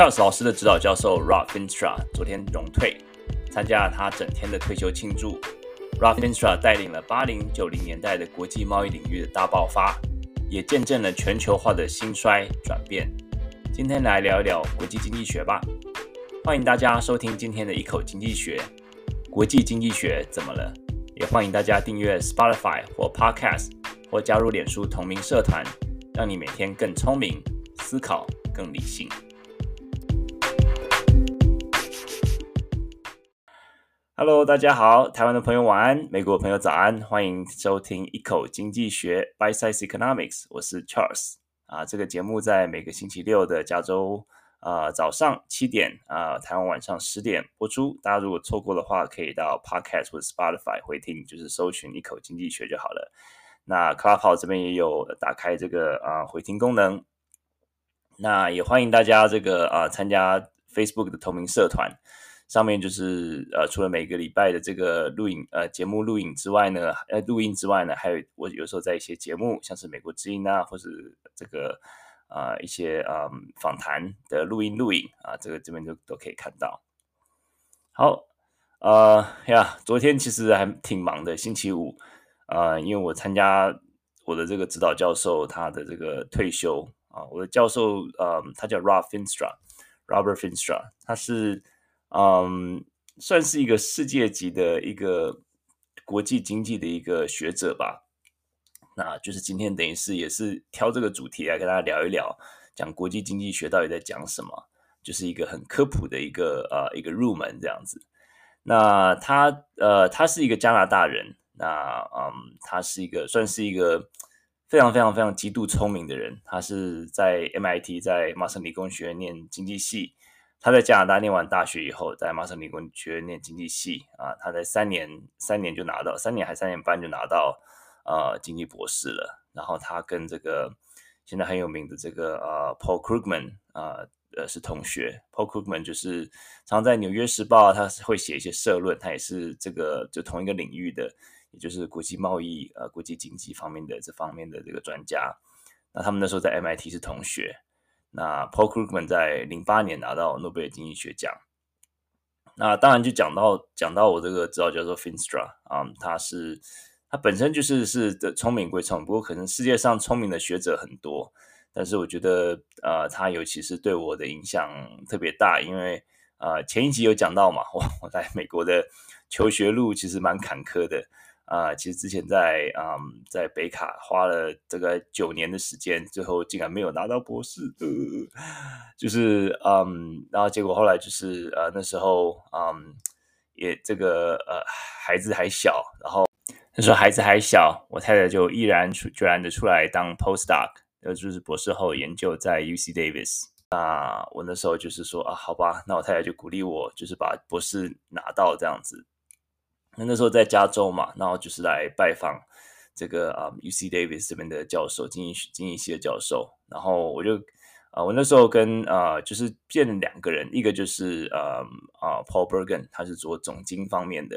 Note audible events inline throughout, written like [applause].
Charles 老师的指导教授 r o f i n s t r a 昨天荣退，参加了他整天的退休庆祝。r o f i n s t r a 带领了八零九零年代的国际贸易领域的大爆发，也见证了全球化的兴衰转变。今天来聊一聊国际经济学吧。欢迎大家收听今天的一口经济学。国际经济学怎么了？也欢迎大家订阅 Spotify 或 Podcast，或加入脸书同名社团，让你每天更聪明，思考更理性。Hello，大家好，台湾的朋友晚安，美国的朋友早安，欢迎收听一口经济学 （Bite Size Economics），我是 Charles 啊。这个节目在每个星期六的加州啊早上七点啊，台湾晚上十点播出。大家如果错过的话，可以到 Podcast 或者 Spotify 回听，就是搜寻一口经济学就好了。那 Clubhouse 这边也有打开这个啊回听功能，那也欢迎大家这个啊参加 Facebook 的同名社团。上面就是呃，除了每个礼拜的这个录影呃节目录影之外呢，呃录音之外呢，还有我有时候在一些节目，像是美国之音啊，或是这个啊、一些啊、访谈的录音录影啊，这个这边都都可以看到。好，呃呀，昨天其实还挺忙的，星期五啊、因为我参加我的这个指导教授他的这个退休啊，我的教授呃他叫 Rob Finstra，Robert Finstra，他是。嗯，算是一个世界级的一个国际经济的一个学者吧。那就是今天等于是也是挑这个主题来跟大家聊一聊，讲国际经济学到底在讲什么，就是一个很科普的一个呃一个入门这样子。那他呃他是一个加拿大人，那嗯他是一个算是一个非常非常非常极度聪明的人。他是在 MIT 在麻省理工学院念经济系。他在加拿大念完大学以后，在麻省理工学院念经济系啊，他在三年三年就拿到三年还三年半就拿到呃经济博士了。然后他跟这个现在很有名的这个呃 Paul Krugman 啊呃是同学，Paul Krugman 就是常常在纽约时报他会写一些社论，他也是这个就同一个领域的，也就是国际贸易呃国际经济方面的这方面的这个专家。那他们那时候在 MIT 是同学。那 Paul Krugman 在零八年拿到诺贝尔经济学奖。那当然就讲到讲到我这个指导教授 Finstra 啊，他是他本身就是是的聪明归聪明，不过可能世界上聪明的学者很多，但是我觉得呃他尤其是对我的影响特别大，因为呃前一集有讲到嘛，我我在美国的求学路其实蛮坎坷的。啊、其实之前在嗯，在北卡花了这个九年的时间，最后竟然没有拿到博士，呃、就是嗯，然后结果后来就是呃那时候嗯，也这个呃孩子还小，然后那时候孩子还小，我太太就毅然出决然的出来当 postdoc，呃就是博士后研究在 UC Davis。那我那时候就是说啊，好吧，那我太太就鼓励我，就是把博士拿到这样子。那那时候在加州嘛，然后就是来拜访这个啊、，U C Davis 这边的教授，经济经济系的教授。然后我就啊，我那时候跟啊，就是见了两个人，一个就是啊啊 Paul Bergen，他是做总经方面的。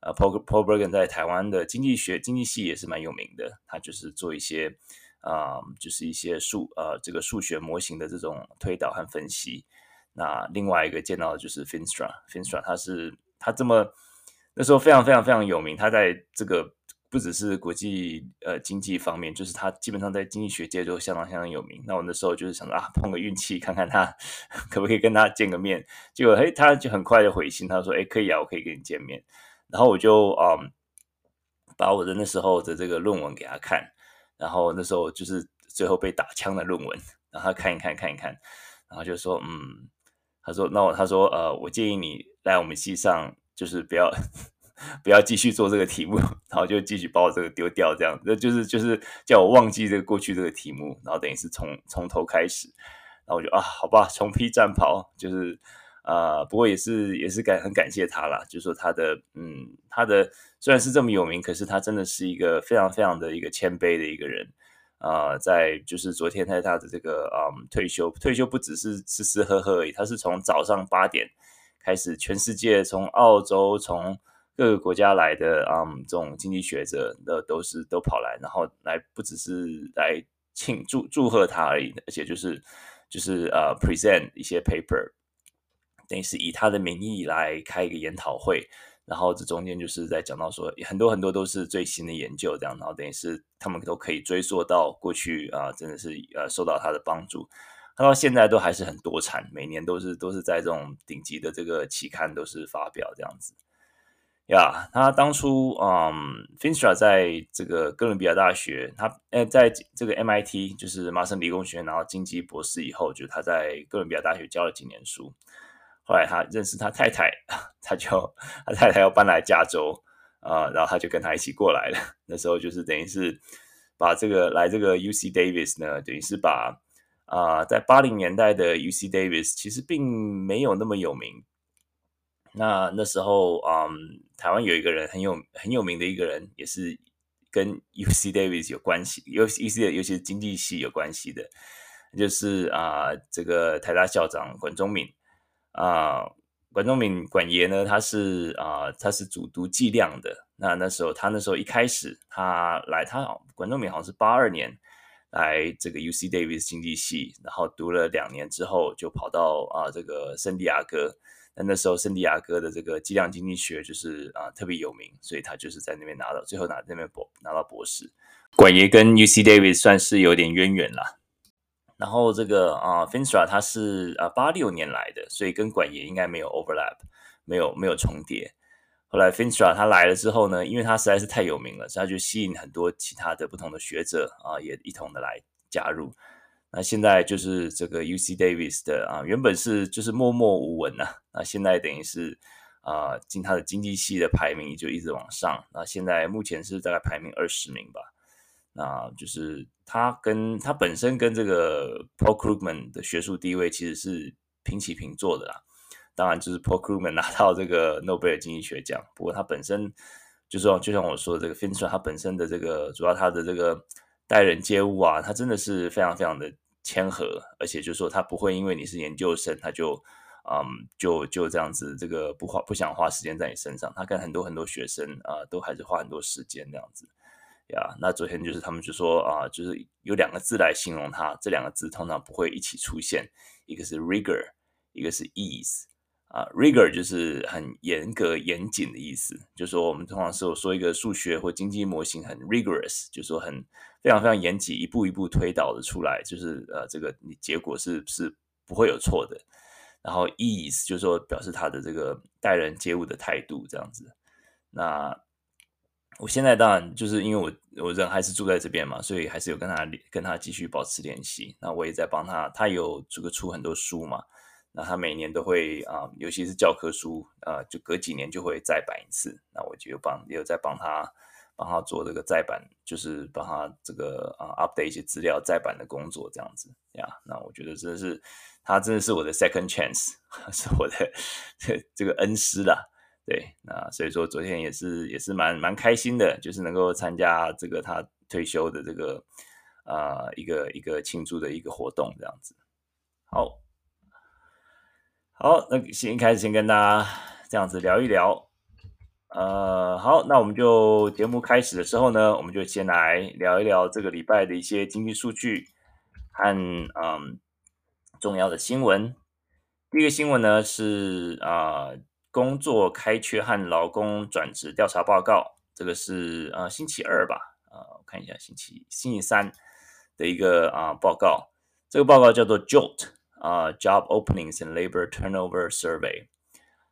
啊 Paul Paul Bergen 在台湾的经济学经济系也是蛮有名的，他就是做一些啊，就是一些数呃这个数学模型的这种推导和分析。那另外一个见到的就是 Finstra，Finstra，他是他这么。那时候非常非常非常有名，他在这个不只是国际呃经济方面，就是他基本上在经济学界都相当相当有名。那我那时候就是想说啊，碰个运气，看看他 [laughs] 可不可以跟他见个面。结果嘿，他就很快就回信，他说：“哎，可以啊，我可以跟你见面。”然后我就嗯，把我的那时候的这个论文给他看，然后那时候就是最后被打枪的论文，然后他看一看看一看，然后就说：“嗯，他说那我他说呃，我建议你来我们系上。”就是不要不要继续做这个题目，然后就继续把我这个丢掉，这样，那就是就是叫我忘记这个过去这个题目，然后等于是从从头开始，然后我就啊，好吧，重披战袍，就是啊、不过也是也是感很感谢他啦，就是说他的嗯，他的虽然是这么有名，可是他真的是一个非常非常的一个谦卑的一个人啊、在就是昨天在他的这个嗯退休，退休不只是吃吃喝喝而已，他是从早上八点。开始，全世界从澳洲、从各个国家来的，嗯，这种经济学者的都是都跑来，然后来不只是来庆祝祝贺他而已，而且就是就是呃 present 一些 paper，等于是以他的名义来开一个研讨会。然后这中间就是在讲到说，很多很多都是最新的研究，这样，然后等于是他们都可以追溯到过去啊，真的是呃受到他的帮助，他到现在都还是很多产，每年都是都是在这种顶级的这个期刊都是发表这样子。呀，他当初嗯，Finstra 在这个哥伦比亚大学，他呃在这个 MIT 就是麻省理工学院拿到经济博士以后，就他在哥伦比亚大学教了几年书。后来他认识他太太，他就他太太要搬来加州啊、然后他就跟他一起过来了。那时候就是等于是把这个来这个 UC Davis 呢，等于是把啊、在八零年代的 UC Davis 其实并没有那么有名。那那时候嗯，台湾有一个人很有很有名的一个人，也是跟 UC Davis 有关系，尤其是尤其是经济系有关系的，就是啊、这个台大校长管中闵。啊、管中闵管爷呢，他是啊、他是主读计量的。那那时候他那时候一开始他来，他管中闵好像是八二年来这个 UC Davis 经济系，然后读了两年之后就跑到啊、这个圣地亚哥。那那时候圣地亚哥的这个计量经济学就是啊、特别有名，所以他就是在那边拿到最后拿那边博拿到博士。管爷跟 UC Davis 算是有点渊源啦。然后这个啊 Finstra 他是啊八六年来的，所以跟管爷应该没有 overlap，没有没有重叠。后来 Feenstra 他来了之后呢，因为他实在是太有名了，所以他就吸引很多其他的不同的学者啊，也一同的来加入。那现在就是这个 UC Davis 的啊，原本是就是默默无闻呐、啊，那现在等于是啊，进他的经济系的排名就一直往上，那现在目前是大概排名二十名吧。那就是他跟他本身跟这个 Paul Krugman 的学术地位其实是平起平坐的啦。当然，就是 Paul Krugman 拿到这个诺贝尔经济学奖，不过他本身就是，就像我说的这个 Finster 他本身的这个主要他的这个待人接物啊，他真的是非常非常的谦和，而且就是说他不会因为你是研究生，他就嗯就就这样子这个不花不想花时间在你身上。他跟很多很多学生啊，都还是花很多时间这样子。呀，那昨天就是他们就说啊，就是有两个字来形容他，这两个字通常不会一起出现，一个是 rigor，一个是 ease。啊，rigor 就是很严格、严谨的意思，就是说我们通常是说一个数学或经济模型很 rigorous，就是说很非常非常严谨，一步一步推导的出来，就是呃，这个你结果是是不会有错的。然后 ease 就是说表示他的这个待人接物的态度这样子。那我现在当然就是因为我我人还是住在这边嘛，所以还是有跟他跟他继续保持联系。那我也在帮他，他有这个出很多书嘛，那他每年都会啊、尤其是教科书啊、呃，就隔几年就会再版一次。那我就帮也有在帮他帮他做这个再版，就是帮他这个啊、update 一些资料再版的工作这样子呀。那我觉得真的是他真的是我的 second chance，[laughs] 是我的这这个恩师啦。对，那所以说昨天也是也是蛮蛮开心的，就是能够参加这个他退休的这个啊、一个一个庆祝的一个活动这样子。好，好，那先开始先跟大家这样子聊一聊。呃，好，那我们就节目开始的时候呢，我们就先来聊一聊这个礼拜的一些经济数据和嗯重要的新闻。第一个新闻呢是啊。工作开缺和劳工转职调查报告，这个是呃星期二吧？呃，我看一下星期星期三的一个啊、报告。这个报告叫做 JOLT 啊、Job Openings and Labor Turnover Survey。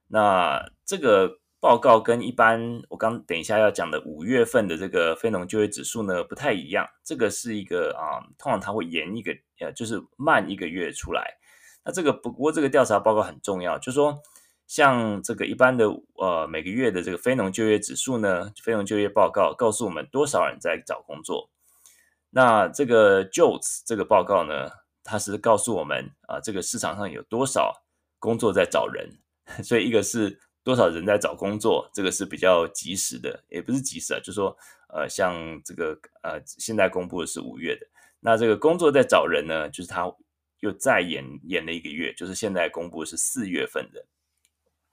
那这个报告跟一般我刚等一下要讲的五月份的这个非农就业指数呢不太一样。这个是一个啊、通常它会延一个呃，就是慢一个月出来。那这个不过这个调查报告很重要，就说。像这个一般的呃每个月的这个非农就业指数呢，非农就业报告告诉我们多少人在找工作。那这个 JOLTS 这个报告呢，它是告诉我们啊，这个市场上有多少工作在找人。[laughs] 所以一个是多少人在找工作，这个是比较及时的，也不是及时啊，就是说呃像这个呃现在公布的是五月的，那这个工作在找人呢，就是它又再延延了一个月，就是现在公布是四月份的。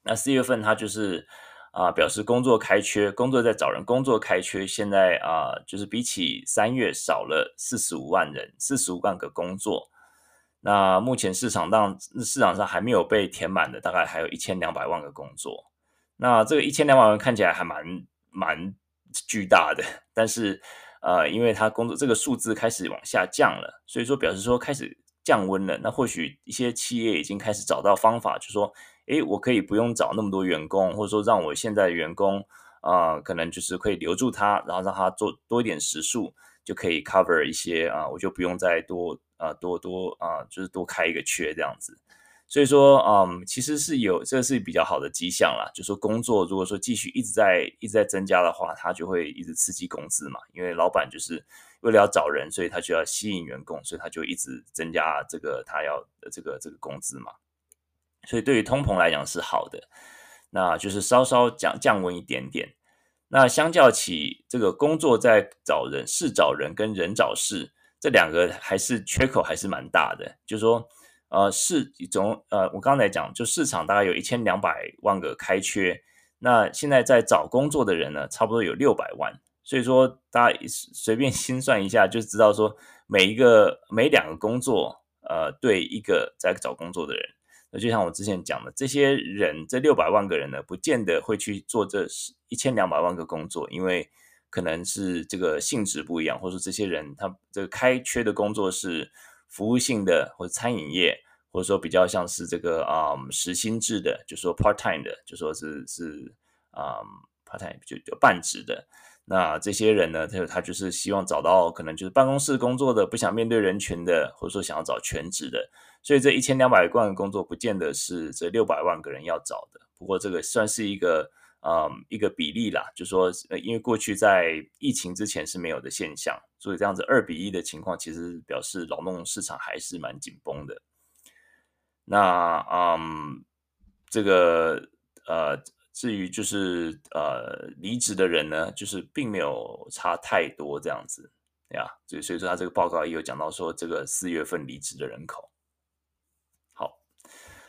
那四月份，他就是啊、表示工作开缺，工作在找人，工作开缺，现在啊、就是比起三月少了四十五万人，四十五万个工作。那目前市场上市场上还没有被填满的，大概还有一千两百万个工作。那这个一千两百万看起来还蛮蛮巨大的，但是呃，因为它工作这个数字开始往下降了，所以说表示说开始降温了。那或许一些企业已经开始找到方法，就说，诶，我可以不用找那么多员工，或者说让我现在的员工啊、可能就是可以留住他，然后让他做多一点时数，就可以 cover 一些啊、我就不用再多啊、多多啊、就是多开一个缺这样子。所以说，嗯，其实是有这是比较好的迹象啦。就说工作如果说继续一直在一直在增加的话，它就会一直刺激工资嘛。因为老板就是为了要找人，所以他就要吸引员工，所以他就一直增加这个他要的这个这个工资嘛。所以对于通膨来讲是好的，那就是稍稍降降温一点点。那相较起这个工作在找人，事找人跟人找事这两个还是缺口还是蛮大的，就是说。呃，是总呃，我刚才讲，就市场大概有一千两百万个开缺，那现在在找工作的人呢，差不多有六百万，所以说大家 [laughs] 随便心算一下，就知道说每一个每两个工作，呃，对一个在找工作的人，那就像我之前讲的，这些人这六百万个人呢，不见得会去做这一千两百万个工作，因为可能是这个性质不一样，或者说这些人他这个开缺的工作是。服务性的或者餐饮业，或者说比较像是这个啊、嗯、时薪制的，就说 part time 的，就说是是啊、part time 就就半职的。那这些人呢，他他就是希望找到可能就是办公室工作的，不想面对人群的，或者说想要找全职的。所以这一千两百万个工作，不见得是这六百万个人要找的。不过这个算是一个。嗯，一个比例啦，就说，因为过去在疫情之前是没有的现象，所以这样子二比一的情况，其实表示劳动市场还是蛮紧绷的。那，嗯，这个，呃，至于就是呃离职的人呢，就是并没有差太多这样子，呀，所以所以说他这个报告也有讲到说，这个四月份离职的人口。好，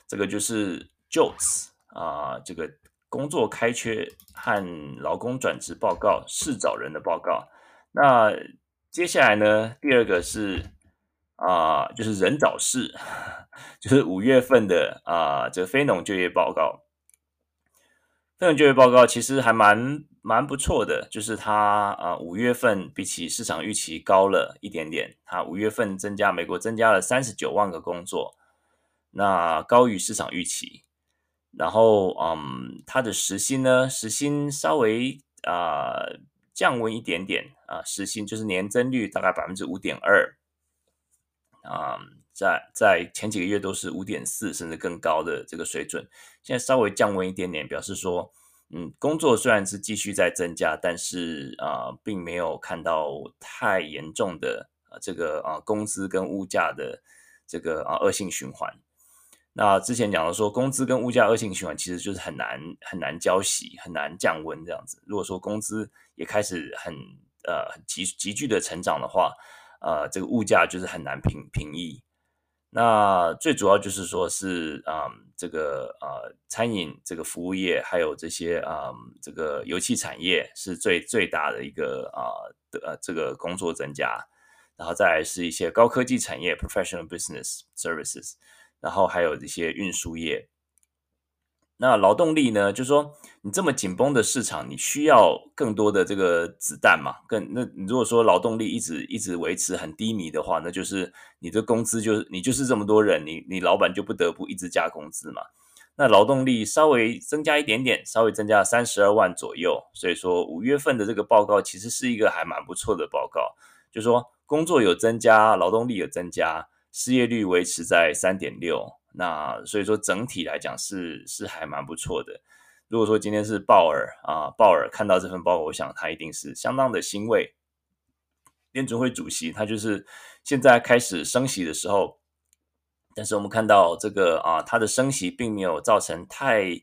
这个就是 JOLTS 啊，这个。工作开缺和劳工转职报告，是找人的报告。那接下来呢？第二个是啊、就是人找事，[laughs] 就是五月份的啊、这个非农就业报告。非农就业报告其实还蛮蛮不错的，就是它啊，五、月份比起市场预期高了一点点。它五月份增加，美国增加了三十九万个工作，那高于市场预期。然后，嗯，它的时薪呢，时薪稍微啊、降温一点点啊，时薪就是年增率大概百分之五点二，啊，在在前几个月都是五点四甚至更高的这个水准，现在稍微降温一点点，表示说，嗯，工作虽然是继续在增加，但是啊、并没有看到太严重的啊这个啊工资跟物价的这个啊恶性循环。那之前讲的说，工资跟物价恶性循环其实就是很难很难交息，很难降温这样子。如果说工资也开始很呃急急剧的成长的话，呃，这个物价就是很难平平抑。那最主要就是说是啊、嗯，这个呃餐饮这个服务业，还有这些啊、嗯、这个油气产业是最最大的一个啊的呃这个工作增加，然后再来是一些高科技产业 （professional business services）。然后还有这些运输业，那劳动力呢？就是说，你这么紧绷的市场，你需要更多的这个子弹嘛？更那你如果说劳动力一直一直维持很低迷的话，那就是你的工资就是你就是这么多人，你你老板就不得不一直加工资嘛。那劳动力稍微增加一点点，稍微增加三十二万左右。所以说五月份的这个报告其实是一个还蛮不错的报告，就是说工作有增加，劳动力有增加。失业率维持在三点六，那所以说整体来讲是是还蛮不错的。如果说今天是鲍尔啊，鲍尔看到这份报告，我想他一定是相当的欣慰。联准会主席他就是现在开始升息的时候，但是我们看到这个啊，他的升息并没有造成太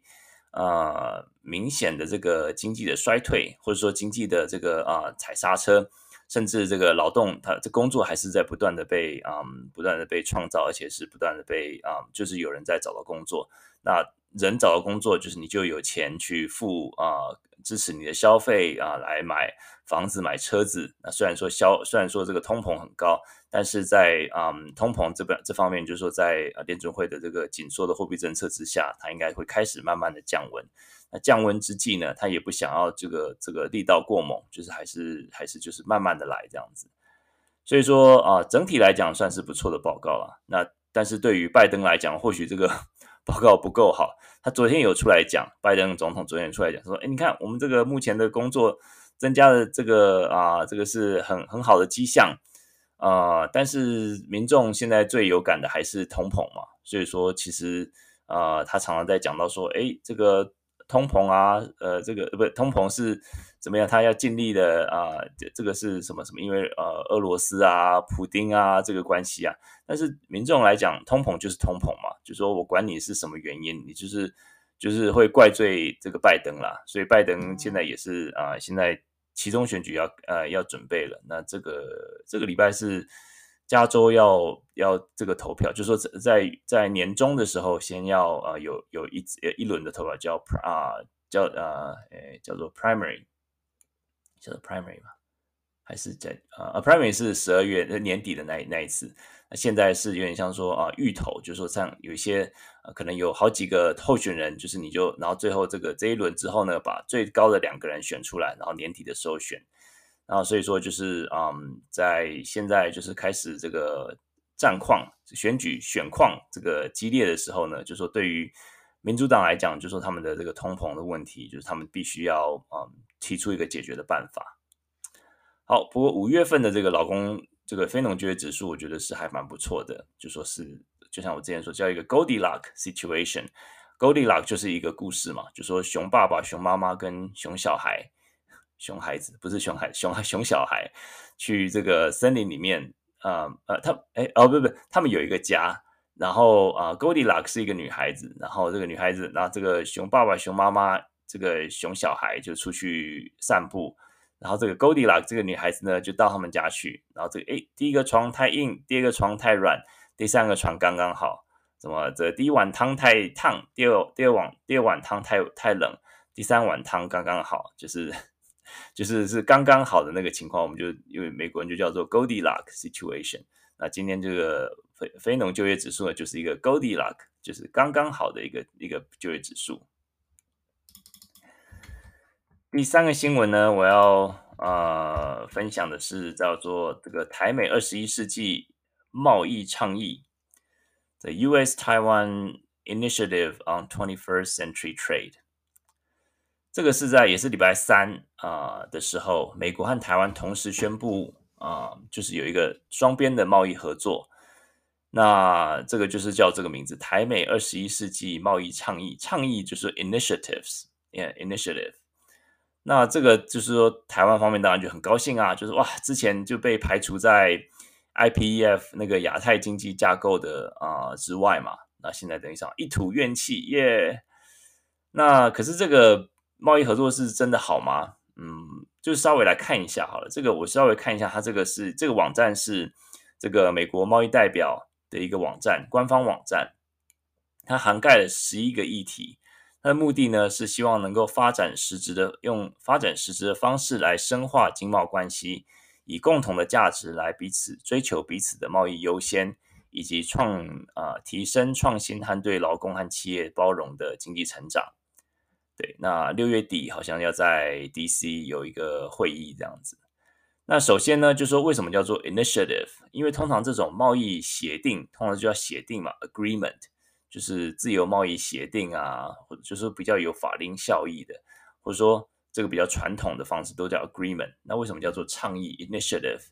啊明显的这个经济的衰退，或者说经济的这个啊踩刹车。甚至这个劳动，他这工作还是在不断的被嗯，不断的被创造，而且是不断的被啊、嗯，就是有人在找到工作。那人找到工作，就是你就有钱去付啊、支持你的消费啊、来买房子、买车子。那虽然说消，虽然说这个通膨很高，但是在嗯通膨这边这方面，就是说在啊联准会的这个紧缩的货币政策之下，它应该会开始慢慢的降温。那降温之际呢，他也不想要这个这个力道过猛，就是还是还是就是慢慢的来这样子。所以说啊、整体来讲算是不错的报告了。那但是对于拜登来讲，或许这个 [laughs] 报告不够好。他昨天有出来讲，拜登总统昨天出来讲说，哎，你看我们这个目前的工作增加的这个啊、这个是很很好的迹象啊、但是民众现在最有感的还是通膨嘛。所以说其实啊、他常常在讲到说，哎，这个。通膨啊，呃，这个不通膨是怎么样？他要尽力的啊，这、这个是什么什么？因为呃，俄罗斯啊，普丁啊，这个关系啊。但是民众来讲，通膨就是通膨嘛，就说我管你是什么原因，你就是就是会怪罪这个拜登啦。所以拜登现在也是啊、现在其中选举要呃要准备了。那这个这个礼拜是。加州要要这个投票，就是说在在年终的时候，先要呃有有一一轮的投票，叫啊叫呃诶叫做 primary，叫做 primary 嘛，还是在呃 primary 是十二月年底的那那一次，那现在是有点像说啊预投，就是说像有一些呃可能有好几个候选人，就是你就然后最后这个这一轮之后呢，把最高的两个人选出来，然后年底的时候选。然后所以说就是嗯，在现在就是开始这个战况、选举选况这个激烈的时候呢，就说对于民主党来讲，就说他们的这个通膨的问题，就是他们必须要嗯提出一个解决的办法。好，不过五月份的这个劳工这个非农就业指数，我觉得是还蛮不错的，就说是就像我之前说叫一个 Goldilocks situation。Goldilocks 就是一个故事嘛，就说熊爸爸、熊妈妈跟熊小孩。熊孩子不是熊孩，熊孩熊小孩去这个森林里面，呃呃，他哎哦不不，他们有一个家，然后啊、，Goldilocks 是一个女孩子，然后这个女孩子，然后这个熊爸爸、熊妈妈，这个熊小孩就出去散步，然后这个 Goldilocks 这个女孩子呢，就到他们家去，然后这个哎，第一个床太硬，第二个床太软，第三个床刚刚好，怎么这第一碗汤太烫，第二第二碗第二碗汤太太冷，第三碗汤刚刚好，就是。就是是刚刚好的那个情况，我们就因为美国人就叫做 Goldilocks situation。那今天这个非非农就业指数呢，就是一个 Goldilock，就是刚刚好的一个一个就业指数。第三个新闻呢，我要呃分享的是叫做这个台美二十一世纪贸易倡议，The U.S.-Taiwan Initiative on Twenty-first Century Trade。这个是在也是礼拜三啊、的时候，美国和台湾同时宣布啊、就是有一个双边的贸易合作。那这个就是叫这个名字，台美二十一世纪贸易倡议。倡议就是 initiatives，initiative。那这个就是说，台湾方面当然就很高兴啊，就是哇，之前就被排除在 IPEF 那个亚太经济架构的啊、之外嘛。那现在等于说一吐怨气，耶、yeah。那可是这个。贸易合作是真的好吗？嗯，就稍微来看一下好了。这个我稍微看一下，它这个是这个网站是这个美国贸易代表的一个网站，官方网站。它涵盖了十一个议题，它的目的呢是希望能够发展实质的，用发展实质的方式来深化经贸关系，以共同的价值来彼此追求彼此的贸易优先，以及创啊、提升创新和对劳工和企业包容的经济成长。对，那六月底好像要在 DC 有一个会议这样子。那首先呢，就说为什么叫做 initiative？因为通常这种贸易协定，通常就叫协定嘛，agreement，就是自由贸易协定啊，或者就是比较有法令效益的，或者说这个比较传统的方式都叫 agreement。那为什么叫做倡议 initiative？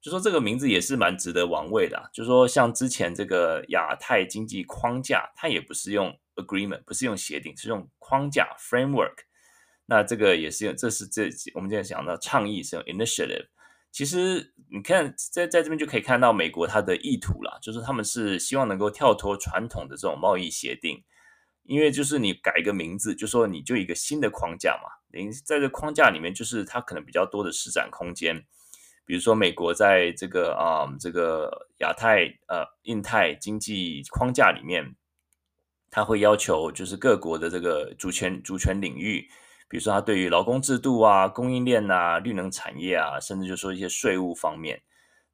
就说这个名字也是蛮值得玩味的啊。就说像之前这个亚太经济框架，它也不是用 agreement，不是用协定，是用框架 framework。那这个也是用，这是这我们现在讲到倡议是用 initiative。其实你看在在这边就可以看到美国它的意图啦，就是他们是希望能够跳脱传统的这种贸易协定，因为就是你改一个名字，就说你就一个新的框架嘛，等于在这框架里面，就是它可能比较多的施展空间。比如说，美国在这个啊、这个亚太呃印太经济框架里面，他会要求就是各国的这个主权主权领域，比如说他对于劳工制度啊、供应链啊、绿能产业啊，甚至就说一些税务方面，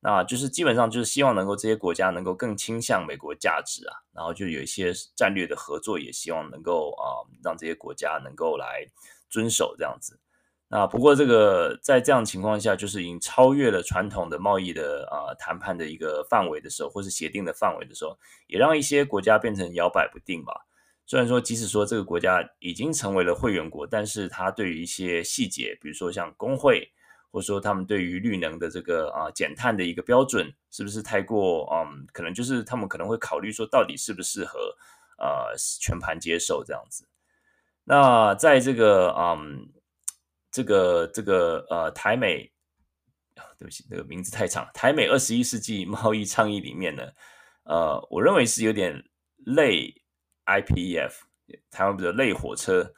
那就是基本上就是希望能够这些国家能够更倾向美国价值啊，然后就有一些战略的合作，也希望能够啊让这些国家能够来遵守这样子。那不过这个在这样情况下，就是已经超越了传统的贸易的啊谈判的一个范围的时候，或是协定的范围的时候，也让一些国家变成摇摆不定吧。虽然说，即使说这个国家已经成为了会员国，但是它对于一些细节，比如说像工会，或者说他们对于绿能的这个啊减碳的一个标准，是不是太过嗯，可能就是他们可能会考虑说，到底适不适合呃全盘接受这样子。那在这个嗯。这个这个呃，台美，对不起，这个名字太长。台美二十一世纪贸易倡议里面呢，呃，我认为是有点类 IPEF，台湾不是类火车，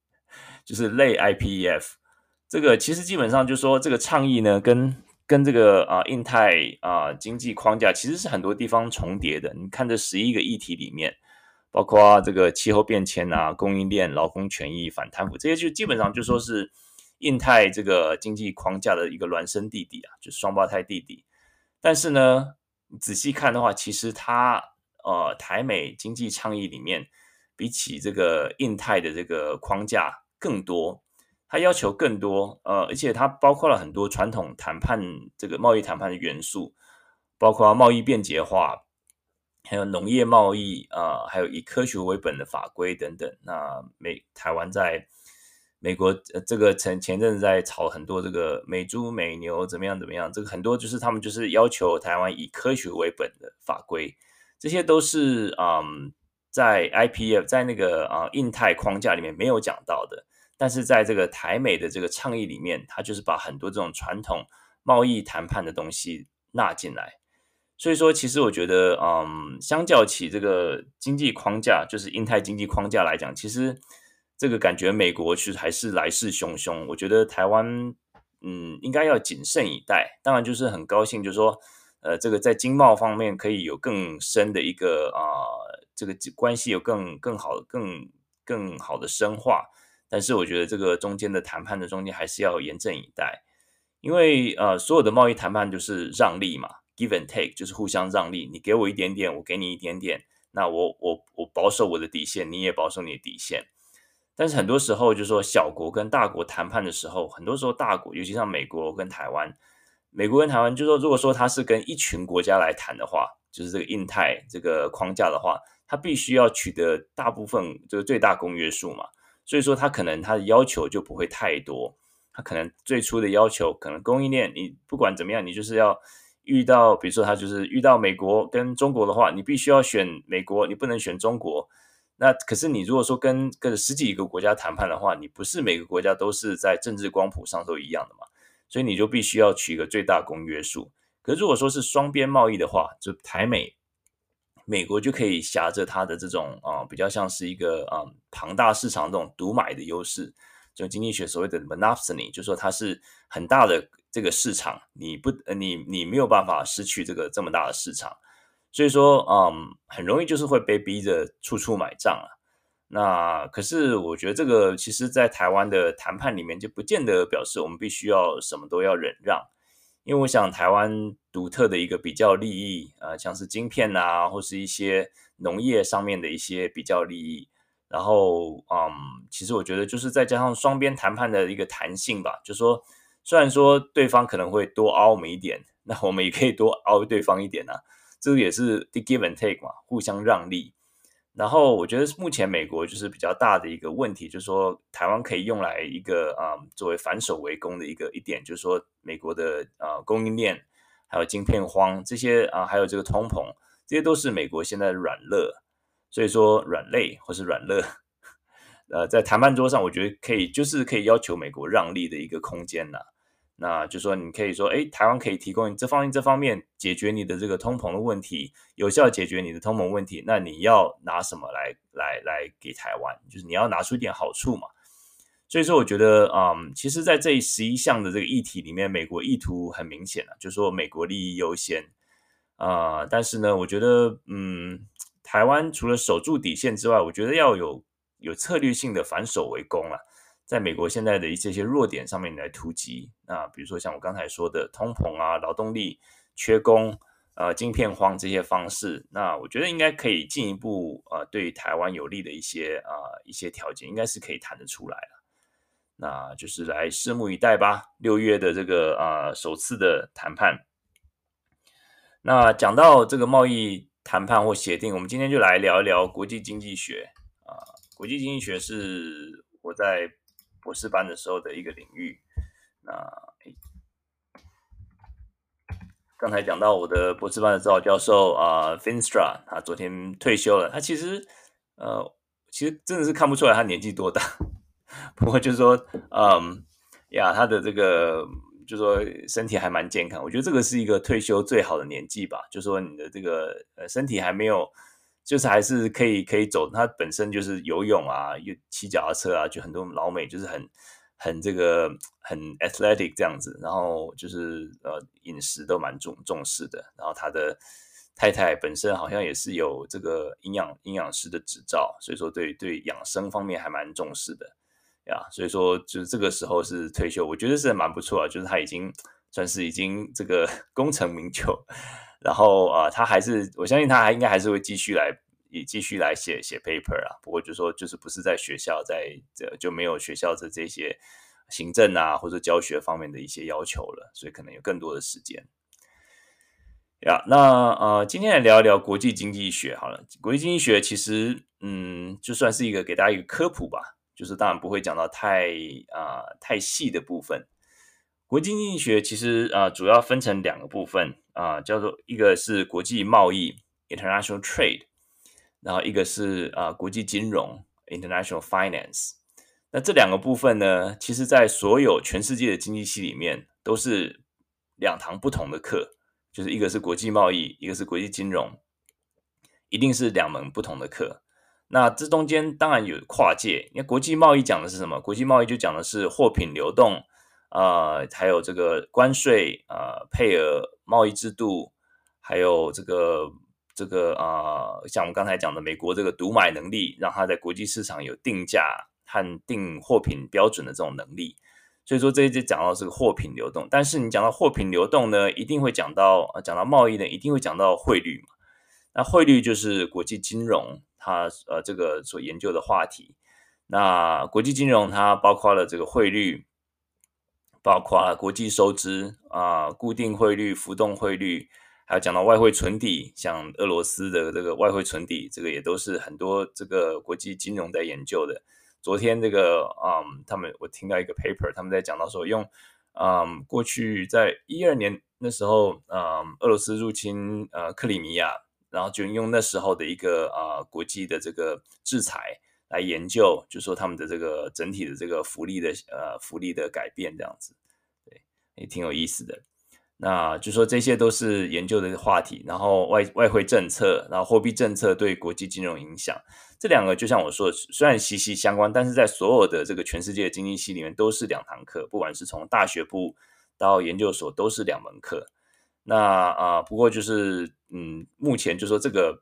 [laughs] 就是类 IPEF。这个其实基本上就说，这个倡议呢，跟跟这个啊、印太啊、经济框架其实是很多地方重叠的。你看这十一个议题里面，包括这个气候变迁啊、供应链、劳工权益、反贪腐这些，就基本上就说是。印太这个经济框架的一个孪生弟弟啊，就是双胞胎弟弟。但是呢，仔细看的话，其实它呃台美经济倡议里面，比起这个印太的这个框架更多，它要求更多，呃，而且它包括了很多传统谈判这个贸易谈判的元素，包括贸易便捷化，还有农业贸易啊、呃，还有以科学为本的法规等等。那美台湾在美国呃，这个前前阵子在炒很多这个美猪美牛怎么样怎么样，这个很多就是他们就是要求台湾以科学为本的法规，这些都是嗯在 IPF 在那个啊印太框架里面没有讲到的，但是在这个台美的这个倡议里面，它就是把很多这种传统贸易谈判的东西纳进来，所以说其实我觉得嗯相较起这个经济框架，就是印太经济框架来讲，其实。这个感觉，美国其实还是来势汹汹。我觉得台湾，嗯，应该要谨慎以待。当然，就是很高兴，就是说，呃，这个在经贸方面可以有更深的一个啊、呃，这个关系有更更好、更更好的深化。但是，我觉得这个中间的谈判的中间还是要严阵以待，因为呃，所有的贸易谈判就是让利嘛，give and take，就是互相让利。你给我一点点，我给你一点点，那我我我保守我的底线，你也保守你的底线。但是很多时候，就是说小国跟大国谈判的时候，很多时候大国，尤其像美国跟台湾，美国跟台湾，就是说，如果说他是跟一群国家来谈的话，就是这个印太这个框架的话，他必须要取得大部分这个最大公约数嘛，所以说他可能他的要求就不会太多，他可能最初的要求，可能供应链，你不管怎么样，你就是要遇到，比如说他就是遇到美国跟中国的话，你必须要选美国，你不能选中国。那可是你如果说跟跟十几个国家谈判的话，你不是每个国家都是在政治光谱上都一样的嘛，所以你就必须要取一个最大公约数。可是如果说是双边贸易的话，就台美，美国就可以挟着它的这种啊、比较像是一个啊、庞大市场这种独买的优势，就经济学所谓的 monopsony，就说它是很大的这个市场，你不呃你你没有办法失去这个这么大的市场。所以说，嗯，很容易就是会被逼着处处买账啊。那可是我觉得这个其实，在台湾的谈判里面，就不见得表示我们必须要什么都要忍让。因为我想，台湾独特的一个比较利益啊，像是晶片啊，或是一些农业上面的一些比较利益。然后，嗯，其实我觉得就是再加上双边谈判的一个弹性吧，就是说，虽然说对方可能会多凹我们一点，那我们也可以多凹对方一点啊。这个也是 give and take 嘛，互相让利。然后我觉得目前美国就是比较大的一个问题，就是说台湾可以用来一个啊、作为反守为攻的一个一点，就是说美国的啊供应链还有晶片荒这些啊，还有这个通膨，这些都是美国现在的软肋。所以说软肋或是软肋，呃，在谈判桌上，我觉得可以就是可以要求美国让利的一个空间呐。那就说你可以说，哎，台湾可以提供这方面这方面解决你的这个通膨的问题，有效解决你的通膨问题。那你要拿什么来来来给台湾？就是你要拿出一点好处嘛。所以说，我觉得，嗯，其实，在这十一项的这个议题里面，美国意图很明显了，就说美国利益优先啊，但是呢，我觉得，嗯，台湾除了守住底线之外，我觉得要有有策略性的反守为攻啊，在美国现在的一些弱点上面来突击。那比如说像我刚才说的通膨啊、劳动力缺工、呃晶片荒这些方式，那我觉得应该可以进一步呃对台湾有利的一些啊、一些条件，应该是可以谈得出来了。那就是来拭目以待吧。六月的这个啊、首次的谈判。那讲到这个贸易谈判或协定，我们今天就来聊一聊国际经济学啊。国际经济学是我在博士班的时候的一个领域。那刚才讲到我的博士班的指导教授啊，Finstra，他昨天退休了。他其实呃，其实真的是看不出来他年纪多大。[laughs] 不过就是说，嗯呀，他的这个就是说身体还蛮健康，我觉得这个是一个退休最好的年纪吧。就是说你的这个呃身体还没有，就是还是可以可以走。他本身就是游泳啊，又骑脚踏车啊，就很多老美就是很很这个很 athletic 这样子。然后就是呃饮食都蛮重重视的。然后他的太太本身好像也是有这个营养营养师的执照，所以说对对养生方面还蛮重视的。呀，所以说就是这个时候是退休，我觉得是蛮不错啊。就是他已经算是已经这个 [laughs] 功成名就，然后啊，他还是我相信他还应该还是会继续来也继续来写写 paper 啊。不过就说就是不是在学校，在这就没有学校的这些行政啊或者教学方面的一些要求了，所以可能有更多的时间。呀，那呃，今天来聊一聊国际经济学好了。国际经济学其实嗯，就算是一个给大家一个科普吧。就是当然不会讲到太啊、太细的部分。国际经济学其实啊、主要分成两个部分啊、叫做一个是国际贸易 （international trade），然后一个是啊、国际金融 （international finance）。那这两个部分呢，其实在所有全世界的经济系里面都是两堂不同的课，就是一个是国际贸易，一个是国际金融，一定是两门不同的课。那这中间当然有跨界，因为国际贸易讲的是什么？国际贸易就讲的是货品流动，呃，还有这个关税，呃，配额、贸易制度，还有这个这个啊、像我们刚才讲的美国这个独买能力，让它在国际市场有定价和定货品标准的这种能力。所以说这一节讲到这个货品流动，但是你讲到货品流动呢，一定会讲到讲到贸易呢，一定会讲到汇率嘛。那汇率就是国际金融。它呃，这个所研究的话题，那国际金融它包括了这个汇率，包括了国际收支啊、固定汇率、浮动汇率，还有讲到外汇存底，像俄罗斯的这个外汇存底，这个也都是很多这个国际金融在研究的。昨天这个嗯，他们我听到一个 paper，他们在讲到说用嗯，过去在一二年那时候，嗯，俄罗斯入侵呃克里米亚。然后就用那时候的一个啊、国际的这个制裁来研究，就说他们的这个整体的这个福利的呃福利的改变这样子，对，也挺有意思的。那就说这些都是研究的话题。然后外外汇政策，然后货币政策对国际金融影响，这两个就像我说的，虽然息息相关，但是在所有的这个全世界的经济系里面都是两堂课，不管是从大学部到研究所都是两门课。那啊、不过就是，嗯，目前就说这个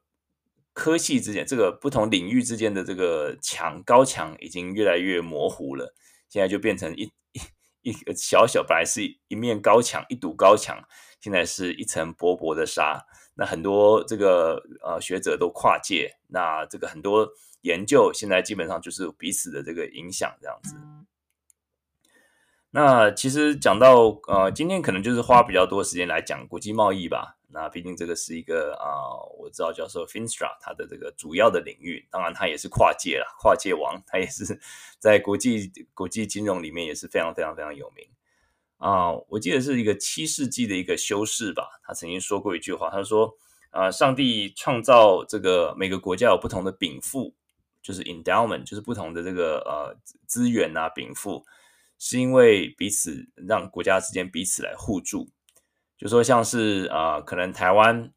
科系之间，这个不同领域之间的这个墙高墙已经越来越模糊了，现在就变成一一一个小小，本来是一面高墙，一堵高墙，现在是一层薄薄的纱。那很多这个呃学者都跨界，那这个很多研究现在基本上就是彼此的这个影响这样子。那其实讲到呃，今天可能就是花比较多时间来讲国际贸易吧。那毕竟这个是一个啊、我知道教授 Finstra 他的这个主要的领域，当然他也是跨界啦，跨界王，他也是在国际国际金融里面也是非常非常非常有名啊、我记得是一个七世纪的一个修士吧，他曾经说过一句话，他说啊、呃，上帝创造这个每个国家有不同的禀赋，就是 endowment，就是不同的这个呃资源啊禀赋。是因为彼此让国家之间彼此来互助，就说像是啊、可能台湾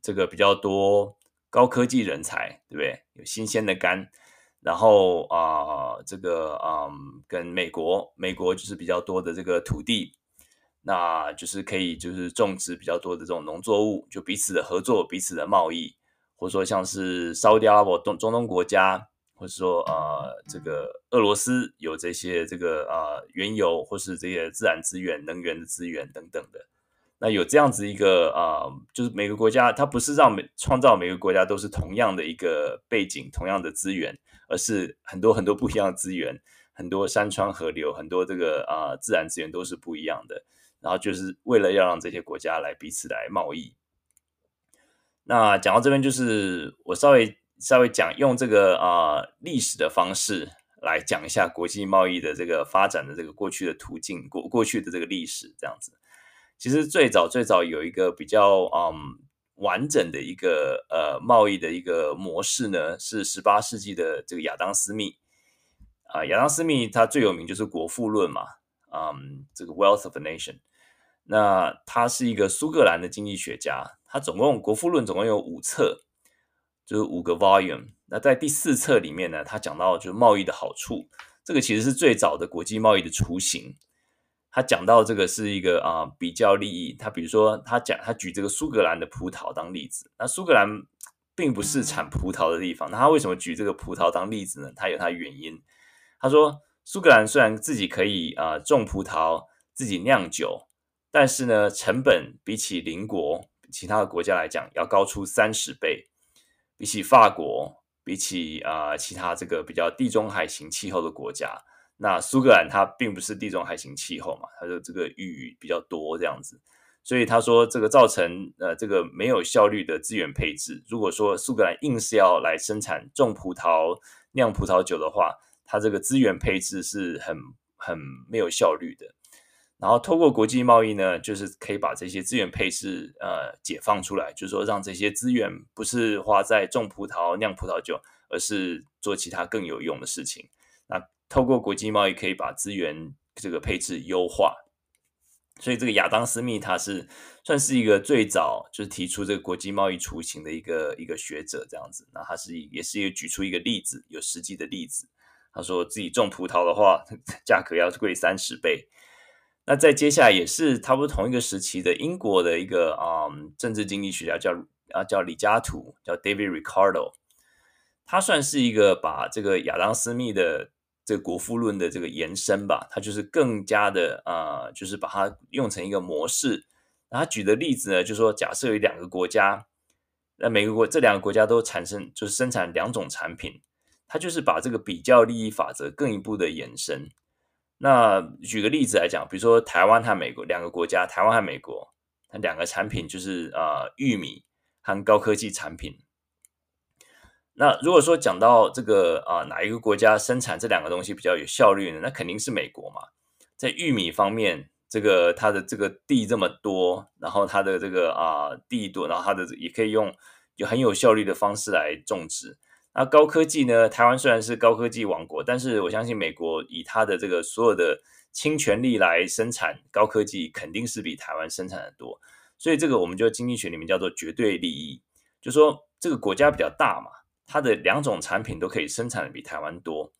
这个比较多高科技人才，对不对？有新鲜的肝，然后啊、这个嗯、跟美国，美国就是比较多的这个土地，那就是可以就是种植比较多的这种农作物，就彼此的合作，彼此的贸易。或者说像是沙特阿拉伯、中中东国家，或者说呃这个俄罗斯有这些这个呃原油或是这些自然资源、能源的资源等等的。那有这样子一个啊、就是每个国家它不是让每创造每个国家都是同样的一个背景、同样的资源，而是很多很多不一样的资源，很多山川河流，很多这个啊、自然资源都是不一样的。然后就是为了要让这些国家来彼此来贸易。那讲到这边，就是我稍微稍微讲用这个啊、历史的方式来讲一下国际贸易的这个发展的这个过去的途径，过过去的这个历史这样子。其实最早最早有一个比较嗯完整的一个呃贸易的一个模式呢，是十八世纪的这个亚当斯密啊，亚当斯密他最有名就是《国富论》嘛，嗯，这个《Wealth of a Nation》。那他是一个苏格兰的经济学家，他总共《国富论》总共有五册，就是五个 volume。那在第四册里面呢，他讲到就是贸易的好处，这个其实是最早的国际贸易的雏形。他讲到这个是一个啊、比较利益，他比如说他讲他举这个苏格兰的葡萄当例子，那苏格兰并不是产葡萄的地方，那他为什么举这个葡萄当例子呢？他有他原因。他说苏格兰虽然自己可以啊、种葡萄，自己酿酒，但是呢成本比起邻国其他的国家来讲要高出三十倍，比起法国，比起啊、其他这个比较地中海型气候的国家。那苏格兰它并不是地中海型气候嘛，它的这个雨比较多这样子，所以他说这个造成呃这个没有效率的资源配置。如果说苏格兰硬是要来生产种葡萄酿葡萄酒的话，它这个资源配置是很很没有效率的。然后透过国际贸易呢，就是可以把这些资源配置呃解放出来，就是说让这些资源不是花在种葡萄酿葡萄酒，而是做其他更有用的事情。那透过国际贸易可以把资源这个配置优化，所以这个亚当斯密他是算是一个最早就是提出这个国际贸易雏形的一个一个学者这样子。那他是也是一个举出一个例子，有实际的例子。他说自己种葡萄的话，价格要贵三十倍。那在接下来也是差不多同一个时期的英国的一个啊、嗯、政治经济学家叫啊叫李嘉图，叫 David Ricardo，他算是一个把这个亚当斯密的。这个国富论的这个延伸吧，它就是更加的啊、就是把它用成一个模式。那他举的例子呢，就是说假设有两个国家，那每个国这两个国家都产生就是生产两种产品，他就是把这个比较利益法则更一步的延伸。那举个例子来讲，比如说台湾和美国两个国家，台湾和美国，它两个产品就是啊、玉米和高科技产品。那如果说讲到这个啊、哪一个国家生产这两个东西比较有效率呢？那肯定是美国嘛。在玉米方面，这个它的这个地这么多，然后它的这个啊、地多，然后它的也可以用有很有效率的方式来种植。那高科技呢？台湾虽然是高科技王国，但是我相信美国以它的这个所有的倾权力来生产高科技，肯定是比台湾生产的多。所以这个我们就经济学里面叫做绝对利益，就说这个国家比较大嘛。它的两种产品都可以生产的比台湾多，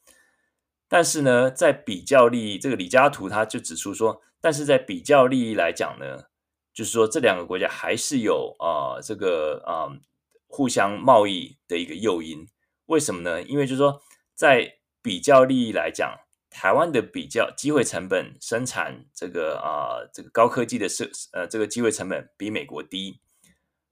但是呢，在比较利益，这个李嘉图他就指出说，但是在比较利益来讲呢，就是说这两个国家还是有啊、这个啊、互相贸易的一个诱因。为什么呢？因为就是说在比较利益来讲，台湾的比较机会成本生产这个啊、这个高科技的设呃这个机会成本比美国低，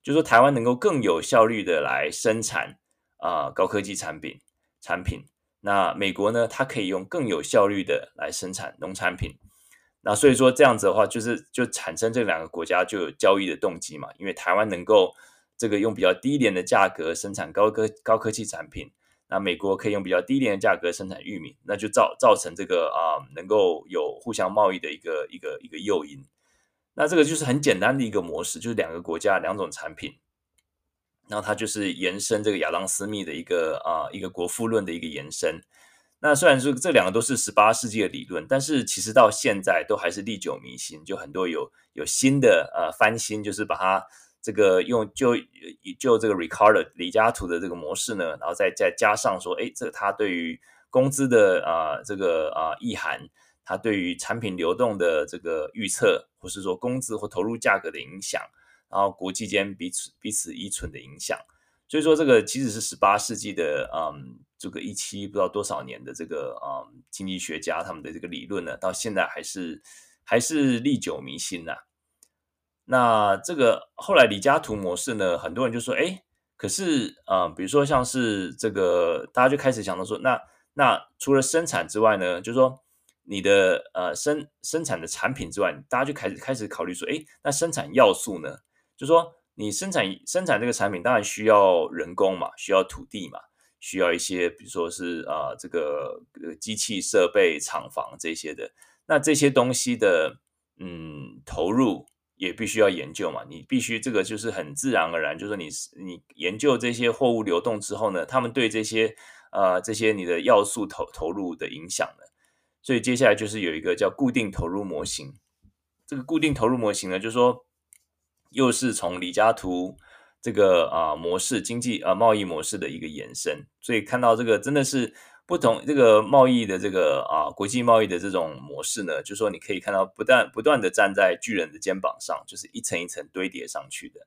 就是说台湾能够更有效率的来生产。啊、高科技产品产品，那美国呢？它可以用更有效率的来生产农产品。那所以说这样子的话，就是就产生这两个国家就有交易的动机嘛。因为台湾能够这个用比较低廉的价格生产高科高科技产品，那美国可以用比较低廉的价格生产玉米，那就造造成这个啊、能够有互相贸易的一个一个一个诱因。那这个就是很简单的一个模式，就是两个国家两种产品。然后它就是延伸这个亚当斯密的一个啊、一个国富论的一个延伸。那虽然说这两个都是十八世纪的理论，但是其实到现在都还是历久弥新，就很多有有新的呃翻新，就是把它这个用就就这个 Ricardo 李嘉图的这个模式呢，然后再再加上说，哎，这个它对于工资的啊、这个啊、意涵，它对于产品流动的这个预测，或是说工资或投入价格的影响。然后国际间彼此彼此依存的影响，所以说这个其实是十八世纪的嗯，这个一期不知道多少年的这个嗯经济学家他们的这个理论呢，到现在还是还是历久弥新呐、那这个后来李嘉图模式呢，很多人就说，哎，可是啊、嗯，比如说像是这个，大家就开始想到说，那那除了生产之外呢，就是说你的呃生生产的产品之外，大家就开始开始考虑说，哎，那生产要素呢，就说。你生产生产这个产品，当然需要人工嘛，需要土地嘛，需要一些，比如说是啊、这个机器设备、厂房这些的。那这些东西的嗯投入也必须要研究嘛，你必须这个就是很自然而然，就是你你研究这些货物流动之后呢，他们对这些呃这些你的要素投投入的影响呢，所以接下来就是有一个叫固定投入模型。这个固定投入模型呢，就是说。又是从李嘉图这个啊模式经济啊贸易模式的一个延伸，所以看到这个真的是不同这个贸易的这个啊国际贸易的这种模式呢，就说你可以看到不断不断的站在巨人的肩膀上，就是一层一层堆叠上去的。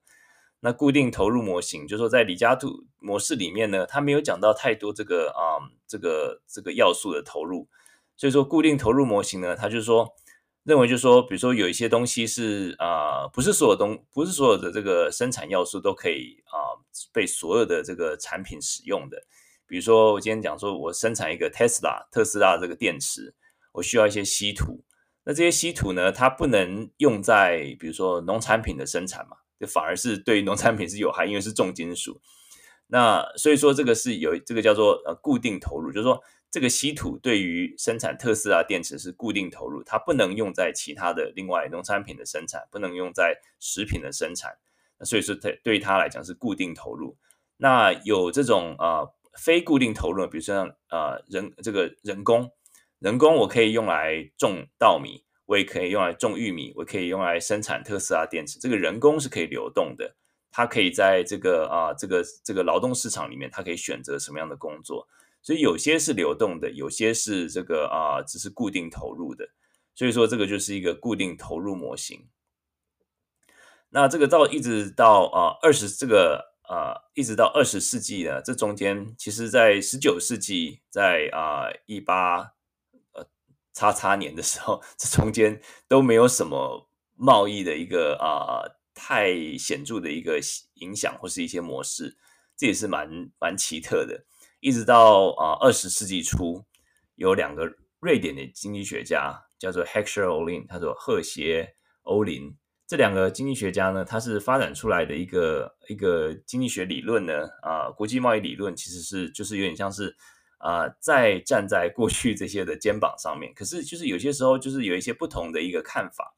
那固定投入模型，就说在李嘉图模式里面呢，它没有讲到太多这个啊这个这个要素的投入，所以说固定投入模型呢，它就是说。认为就是说，比如说有一些东西是啊、不是所有东，不是所有的这个生产要素都可以啊、被所有的这个产品使用的。比如说我今天讲说，我生产一个 Tesla 特斯拉这个电池，我需要一些稀土。那这些稀土呢，它不能用在比如说农产品的生产嘛，就反而是对农产品是有害，因为是重金属。那所以说这个是有这个叫做呃固定投入，就是说。这个稀土对于生产特斯拉电池是固定投入，它不能用在其他的另外农产品的生产，不能用在食品的生产。那所以说，对对于它来讲是固定投入。那有这种啊、非固定投入，比如说像啊、人这个人工，人工我可以用来种稻米，我也可以用来种玉米，我可以用来生产特斯拉电池。这个人工是可以流动的，它可以在这个啊、这个这个劳动市场里面，它可以选择什么样的工作。所以有些是流动的，有些是这个啊、只是固定投入的。所以说这个就是一个固定投入模型。那这个到一直到啊二十这个啊一直到二十世纪呢，这中间其实在十九世纪在啊一八呃叉叉年的时候，这中间都没有什么贸易的一个啊太显著的一个影响或是一些模式，这也是蛮蛮奇特的。一直到啊二十世纪初，有两个瑞典的经济学家，叫做 Hector Olin，他说赫歇欧林。这两个经济学家呢，他是发展出来的一个一个经济学理论呢，啊，国际贸易理论其实是就是有点像是啊，在站在过去这些的肩膀上面，可是就是有些时候就是有一些不同的一个看法。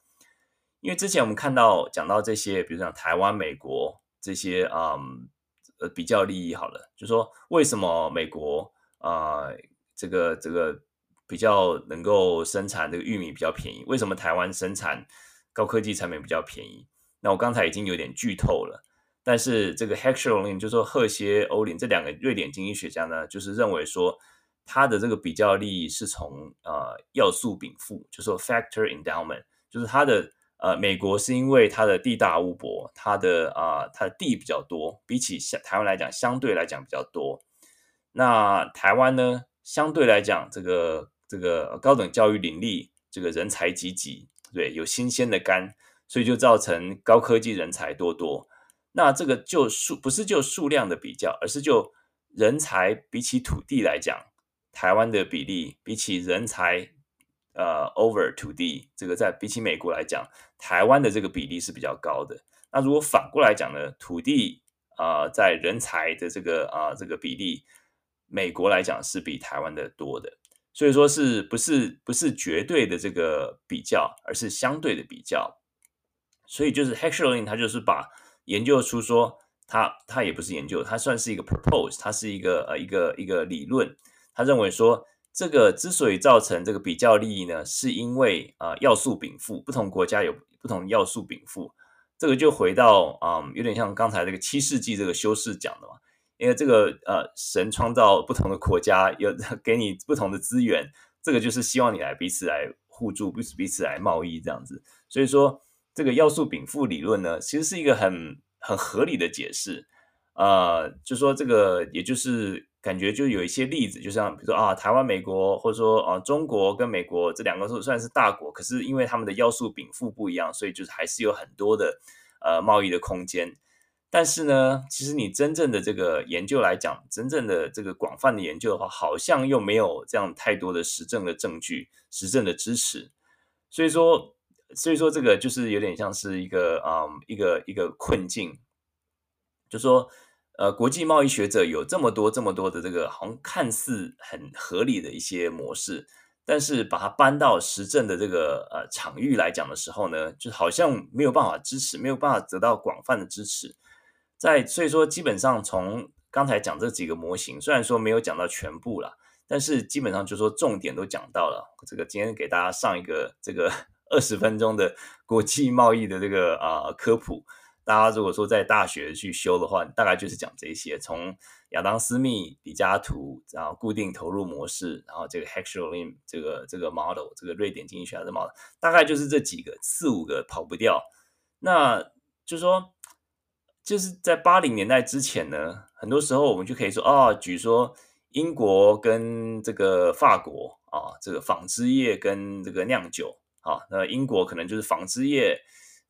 因为之前我们看到讲到这些，比如像台湾、美国这些啊。呃，比较利益好了，就说为什么美国啊、这个这个比较能够生产这个玉米比较便宜？为什么台湾生产高科技产品比较便宜？那我刚才已经有点剧透了，但是这个 Heckscher Ohlin 就说赫歇欧林这两个瑞典经济学家呢，就是认为说他的这个比较利益是从呃要素禀赋，就是说 factor endowment，就是他的。呃，美国是因为它的地大物博，它的啊、它的地比较多，比起像台湾来讲，相对来讲比较多。那台湾呢，相对来讲，这个这个高等教育林立，这个人才济济，对，有新鲜的肝，所以就造成高科技人才多多。那这个就数不是就数量的比较，而是就人才比起土地来讲，台湾的比例比起人才。呃，over to D 这个在比起美国来讲，台湾的这个比例是比较高的。那如果反过来讲呢，土地啊、在人才的这个啊、这个比例，美国来讲是比台湾的多的。所以说是不是不是绝对的这个比较，而是相对的比较。所以就是 hector 他就是把研究出说，他他也不是研究，他算是一个 propose，他是一个呃一个一个理论，他认为说。这个之所以造成这个比较利益呢，是因为啊、要素禀赋，不同国家有不同要素禀赋。这个就回到啊、有点像刚才这个七世纪这个修士讲的嘛，因为这个呃神创造不同的国家，有 [laughs] 给你不同的资源，这个就是希望你来彼此来互助，彼此彼此来贸易这样子。所以说这个要素禀赋理论呢，其实是一个很很合理的解释。呃，就说这个，也就是感觉就有一些例子，就像比如说啊，台湾、美国，或者说啊，中国跟美国这两个都算是大国，可是因为他们的要素禀赋不一样，所以就是还是有很多的呃贸易的空间。但是呢，其实你真正的这个研究来讲，真正的这个广泛的研究的话，好像又没有这样太多的实证的证据、实证的支持。所以说，所以说这个就是有点像是一个嗯一个一个困境，就说呃国际贸易学者有这么多这么多的这个好像看似很合理的一些模式，但是把它搬到实证的这个呃场域来讲的时候呢，就好像没有办法支持，没有办法得到广泛的支持。在所以说，基本上从刚才讲这几个模型，虽然说没有讲到全部啦，但是基本上就说重点都讲到了。这个今天给大家上一个这个 [laughs] 二十分钟的国际贸易的这个啊、科普，大家如果说在大学去修的话，大概就是讲这些，从亚当斯密、李嘉图，然后固定投入模式，然后这个 Heckscher-Ohlin 这个这个 model，这个瑞典经济学家的 model，大概就是这几个四五个跑不掉。那就是说。就是在八零年代之前呢，很多时候我们就可以说，哦，举说英国跟这个法国啊，这个纺织业跟这个酿酒啊，那英国可能就是纺织业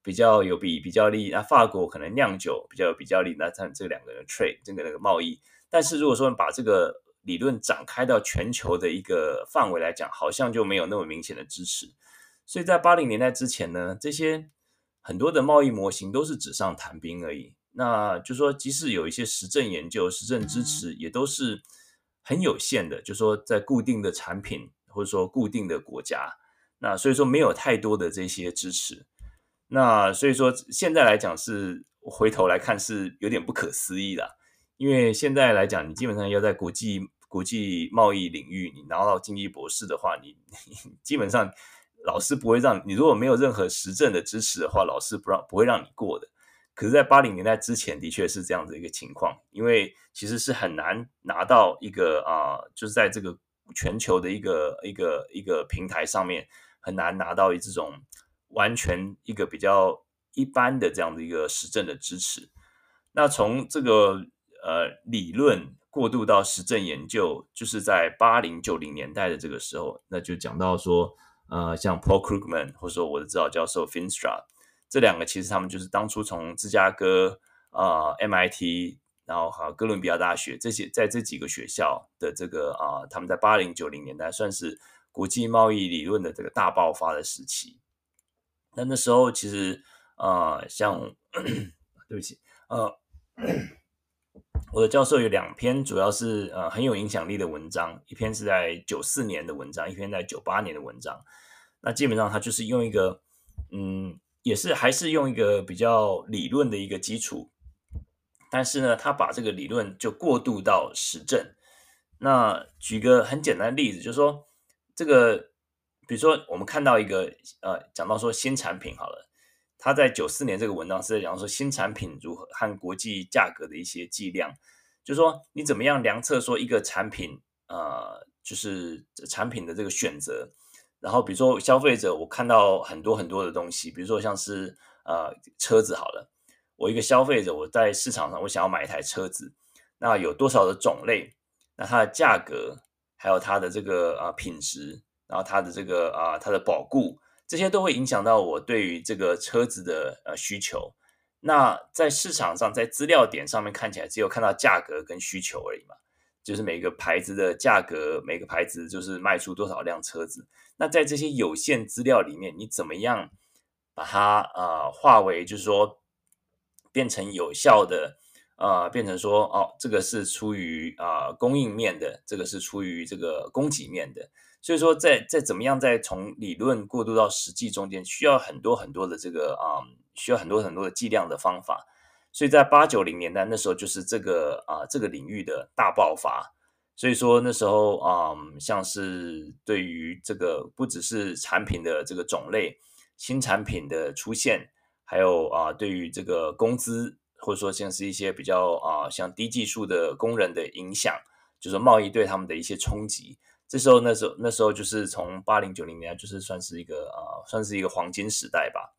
比较有比比较利，那法国可能酿酒比较有比较利，那它这两个人 trade 这个那个贸易。但是如果说把这个理论展开到全球的一个范围来讲，好像就没有那么明显的支持。所以在八零年代之前呢，这些很多的贸易模型都是纸上谈兵而已。那就说，即使有一些实证研究、实证支持，也都是很有限的。就说在固定的产品或者说固定的国家，那所以说没有太多的这些支持。那所以说现在来讲是回头来看是有点不可思议的，因为现在来讲，你基本上要在国际国际贸易领域你拿到经济博士的话，你，你基本上老师不会让你，如果没有任何实证的支持的话，老师不让不会让你过的。可是，在八零年代之前，的确是这样子一个情况，因为其实是很难拿到一个啊、就是在这个全球的一个一个一个平台上面，很难拿到这种完全一个比较一般的这样的一个实证的支持。那从这个呃理论过渡到实证研究，就是在八零九零年代的这个时候，那就讲到说，呃，像 Paul Krugman 或者说我的指导教授 Finstra。这两个其实他们就是当初从芝加哥啊、呃、MIT，然后还有哥伦比亚大学这些，在这几个学校的这个啊、他们在八零九零年代算是国际贸易理论的这个大爆发的时期。那那时候其实啊、呃，像 [clears throat] 对不起，呃，[clears throat] 我的教授有两篇，主要是呃很有影响力的文章，一篇是在九四年的文章，一篇在九八年的文章。那基本上他就是用一个嗯。也是还是用一个比较理论的一个基础，但是呢，他把这个理论就过渡到实证。那举个很简单的例子，就是说这个，比如说我们看到一个呃，讲到说新产品好了，他在九四年这个文章是在讲说新产品如何和国际价格的一些计量，就是说你怎么样量测说一个产品呃，就是产品的这个选择。然后，比如说消费者，我看到很多很多的东西，比如说像是呃车子好了，我一个消费者，我在市场上我想要买一台车子，那有多少的种类？那它的价格，还有它的这个啊、品质，然后它的这个啊、呃、它的保固，这些都会影响到我对于这个车子的呃需求。那在市场上，在资料点上面看起来只有看到价格跟需求而已嘛。就是每个牌子的价格，每个牌子就是卖出多少辆车子。那在这些有限资料里面，你怎么样把它呃化为，就是说变成有效的呃，变成说哦，这个是出于啊、供应面的，这个是出于这个供给面的。所以说在，在怎么样在从理论过渡到实际中间，需要很多很多的这个啊、需要很多很多的计量的方法。所以在八九零年代那时候，就是这个啊、这个领域的大爆发。所以说那时候啊、像是对于这个不只是产品的这个种类，新产品的出现，还有啊、对于这个工资，或者说像是一些比较啊、像低技术的工人的影响，就是贸易对他们的一些冲击。这时候那时候那时候就是从八零九零年代，就是算是一个啊、呃、算是一个黄金时代吧。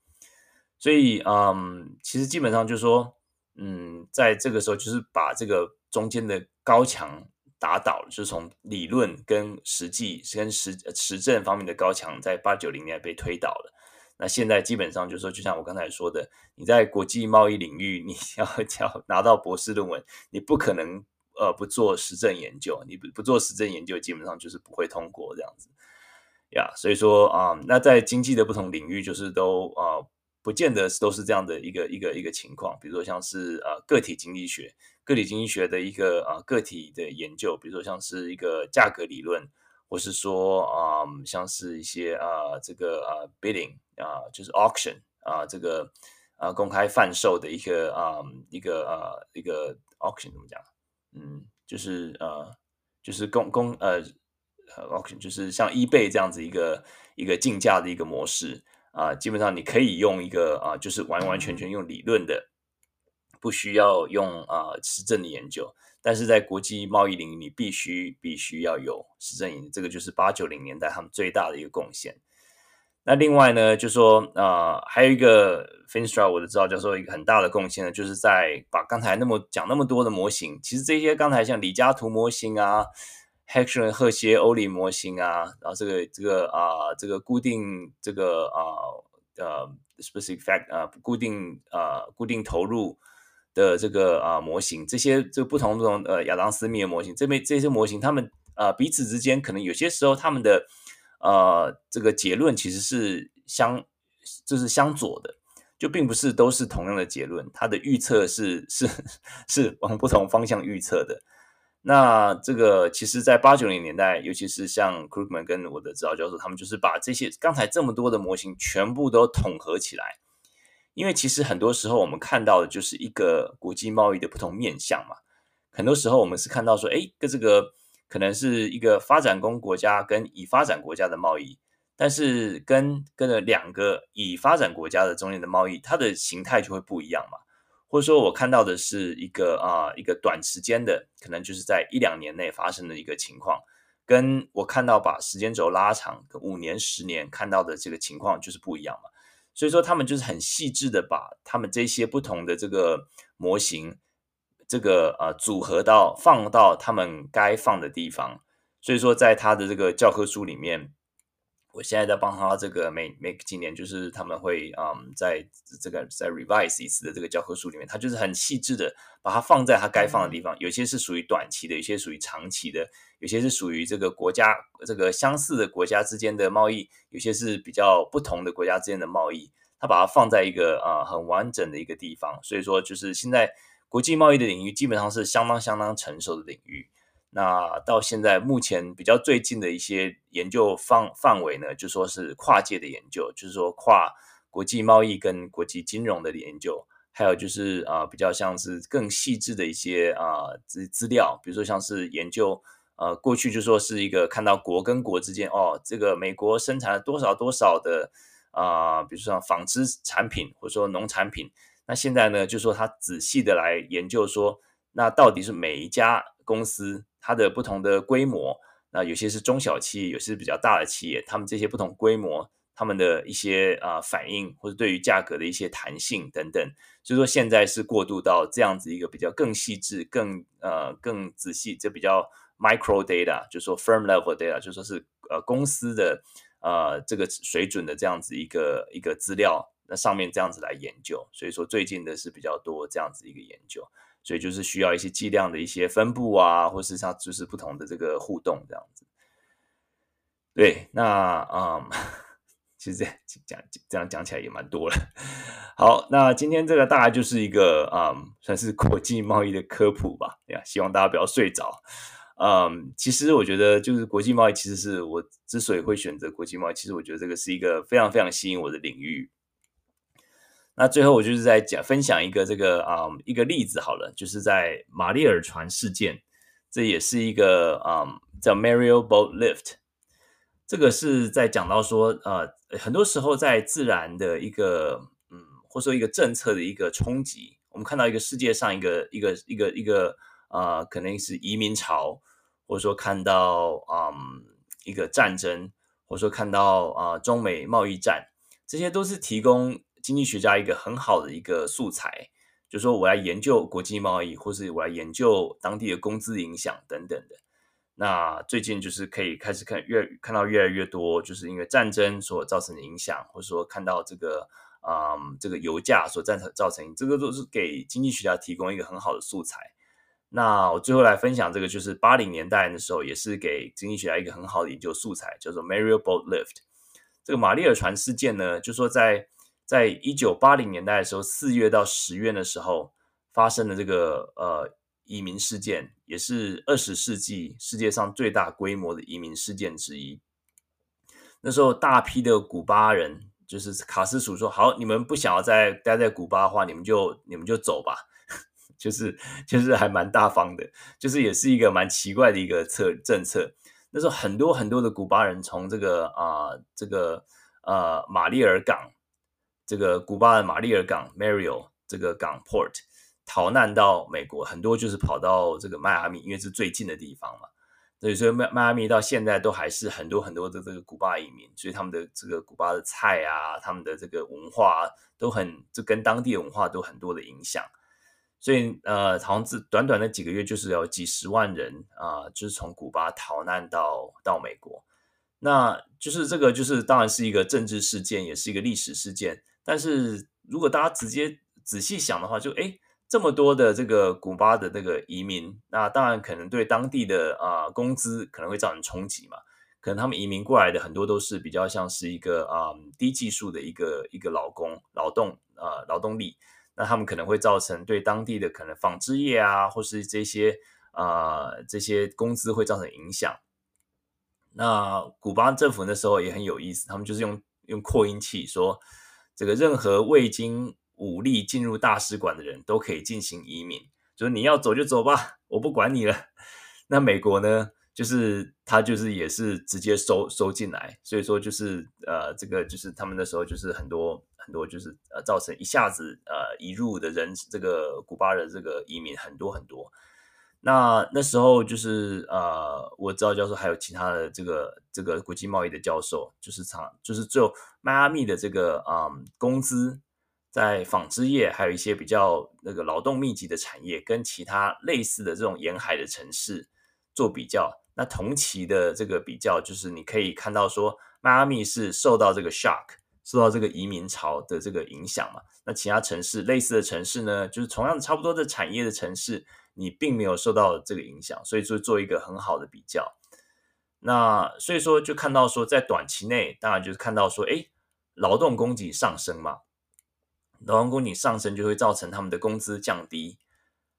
所以嗯，其实基本上就是说。嗯，在这个时候就是把这个中间的高墙打倒了，就是从理论跟实际跟实实证方面的高墙，在八九零年被推倒了。那现在基本上就是说，就像我刚才说的，你在国际贸易领域，你要 [laughs] 要拿到博士论文，你不可能呃不做实证研究，你不不做实证研究，基本上就是不会通过这样子呀。所以说啊、那在经济的不同领域，就是都啊、不见得都是这样的一个一个一个情况。比如说像是呃个体经济学，个体经济学的一个啊、个体的研究，比如说像是一个价格理论。或是说啊、像是一些啊、这个啊、bidding 啊、就是 auction 啊、这个啊、公开贩售的一个啊、一个啊、一个 auction 怎么讲？嗯，就是呃就是公公呃 auction 就是像 eBay 这样子一个一个竞价的一个模式啊、基本上你可以用一个啊、就是完完全全用理论的，不需要用啊、实证的研究。但是在国际贸易领域，你必须必须要有实证研究，这个就是八九零年代他们最大的一个贡献。那另外呢，就说呃，还有一个 Finster 我的指导教授一个很大的贡献呢，就是在把刚才那么讲那么多的模型，其实这些刚才像李嘉图模型啊、Heckler 赫歇欧里模型啊，然后这个这个啊、这个固定这个啊呃 specific fact 啊、固定啊、固定投入。的这个啊模型，这些这不同不同呃亚当斯密的模型，这边这些模型，他们啊彼此之间可能有些时候他们的呃这个结论其实是相就是相左的，就并不是都是同样的结论，它的预测是是是往不同方向预测的。那这个其实，在八九零年代，尤其是像 Krugman 跟我的指导教授，他们就是把这些刚才这么多的模型全部都统合起来。因为其实很多时候我们看到的就是一个国际贸易的不同面向嘛。很多时候我们是看到说，哎，跟这个可能是一个发展中国家跟已发展国家的贸易，但是跟跟了两个已发展国家的中间的贸易，它的形态就会不一样嘛。或者说我看到的是一个啊一个短时间的，可能就是在一两年内发生的一个情况，跟我看到把时间轴拉长，五年、十年看到的这个情况就是不一样嘛。所以说，他们就是很细致的把他们这些不同的这个模型，这个呃组合到放到他们该放的地方。所以说，在他的这个教科书里面。我现在在帮他这个每每几年，就是他们会嗯，在这个在 revise 一次的这个教科书里面，他就是很细致的把它放在它该放的地方。有些是属于短期的，有些属于长期的，有些是属于这个国家这个相似的国家之间的贸易，有些是比较不同的国家之间的贸易。他把它放在一个啊、呃、很完整的一个地方，所以说就是现在国际贸易的领域基本上是相当相当成熟的领域。那到现在目前比较最近的一些研究范范围呢，就说是跨界的研究，就是说跨国际贸易跟国际金融的研究，还有就是啊、比较像是更细致的一些啊资资料，比如说像是研究呃过去就说是一个看到国跟国之间哦，这个美国生产了多少多少的啊、比如说纺织产品或者说农产品，那现在呢就说他仔细的来研究说，那到底是每一家公司。它的不同的规模，那有些是中小企业，有些是比较大的企业，他们这些不同规模，他们的一些啊、反应，或者对于价格的一些弹性等等，所以说现在是过渡到这样子一个比较更细致、更呃更仔细，这比较 micro data，就说 firm level data，就说是呃公司的呃这个水准的这样子一个一个资料，那上面这样子来研究，所以说最近的是比较多这样子一个研究。所以就是需要一些剂量的一些分布啊，或是它就是不同的这个互动这样子。对，那嗯，[laughs] 其实这讲这样讲起来也蛮多了。好，那今天这个大概就是一个嗯，算是国际贸易的科普吧。呀，希望大家不要睡着。嗯，其实我觉得就是国际贸易，其实是我之所以会选择国际贸易，其实我觉得这个是一个非常非常吸引我的领域。那最后我就是在讲分享一个这个啊、一个例子好了，就是在马里尔船事件，这也是一个啊、叫 Mariel Boat Lift，这个是在讲到说呃很多时候在自然的一个嗯或者说一个政策的一个冲击，我们看到一个世界上一个一个一个一个啊、可能是移民潮，或者说看到嗯一个战争，或者说看到啊、中美贸易战，这些都是提供。经济学家一个很好的一个素材，就说我来研究国际贸易，或是我来研究当地的工资影响等等的。那最近就是可以开始看越看到越来越多，就是因为战争所造成的影响，或者说看到这个啊、嗯、这个油价所造成造成，这个都是给经济学家提供一个很好的素材。那我最后来分享这个，就是八零年代的时候，也是给经济学家一个很好的研究素材，叫做 Mariel Boat Lift。这个马利尔船事件呢，就说在在一九八零年代的时候，四月到十月的时候发生的这个呃。移民事件也是二十世纪世界上最大规模的移民事件之一。那时候，大批的古巴人，就是卡斯楚说：“好，你们不想要再待在古巴的话，你们就你们就走吧。[laughs] ”就是就是还蛮大方的，就是也是一个蛮奇怪的一个策政策。那时候，很多很多的古巴人从这个啊、这个呃马利尔港，这个古巴的马利尔港 （Mario） 这个港 port。逃难到美国，很多就是跑到这个迈阿密，因为是最近的地方嘛。所以说，迈迈阿密到现在都还是很多很多的这个古巴移民，所以他们的这个古巴的菜啊，他们的这个文化都很，就跟当地的文化都很多的影响。所以呃，好像这短短的几个月，就是有几十万人啊、就是从古巴逃难到到美国。那就是这个，就是当然是一个政治事件，也是一个历史事件。但是如果大家直接仔细想的话，就诶。这么多的这个古巴的那个移民，那当然可能对当地的啊、工资可能会造成冲击嘛。可能他们移民过来的很多都是比较像是一个啊、低技术的一个一个劳工劳动啊、劳动力，那他们可能会造成对当地的可能纺织业啊，或是这些啊、这些工资会造成影响。那古巴政府那时候也很有意思，他们就是用用扩音器说，这个任何未经武力进入大使馆的人都可以进行移民，就是你要走就走吧，我不管你了。那美国呢，就是他就是也是直接收收进来，所以说就是呃，这个就是他们那时候就是很多很多就是呃，造成一下子呃移入的人，这个古巴的这个移民很多很多。那那时候就是呃，我知道教授还有其他的这个这个国际贸易的教授，就是长就是只有迈阿密的这个嗯工资。在纺织业，还有一些比较那个劳动密集的产业，跟其他类似的这种沿海的城市做比较，那同期的这个比较，就是你可以看到说，迈阿密是受到这个 shock，受到这个移民潮的这个影响嘛。那其他城市类似的城市呢，就是同样差不多的产业的城市，你并没有受到这个影响，所以说做一个很好的比较。那所以说就看到说，在短期内，当然就是看到说，哎，劳动供给上升嘛。劳动供给上升就会造成他们的工资降低，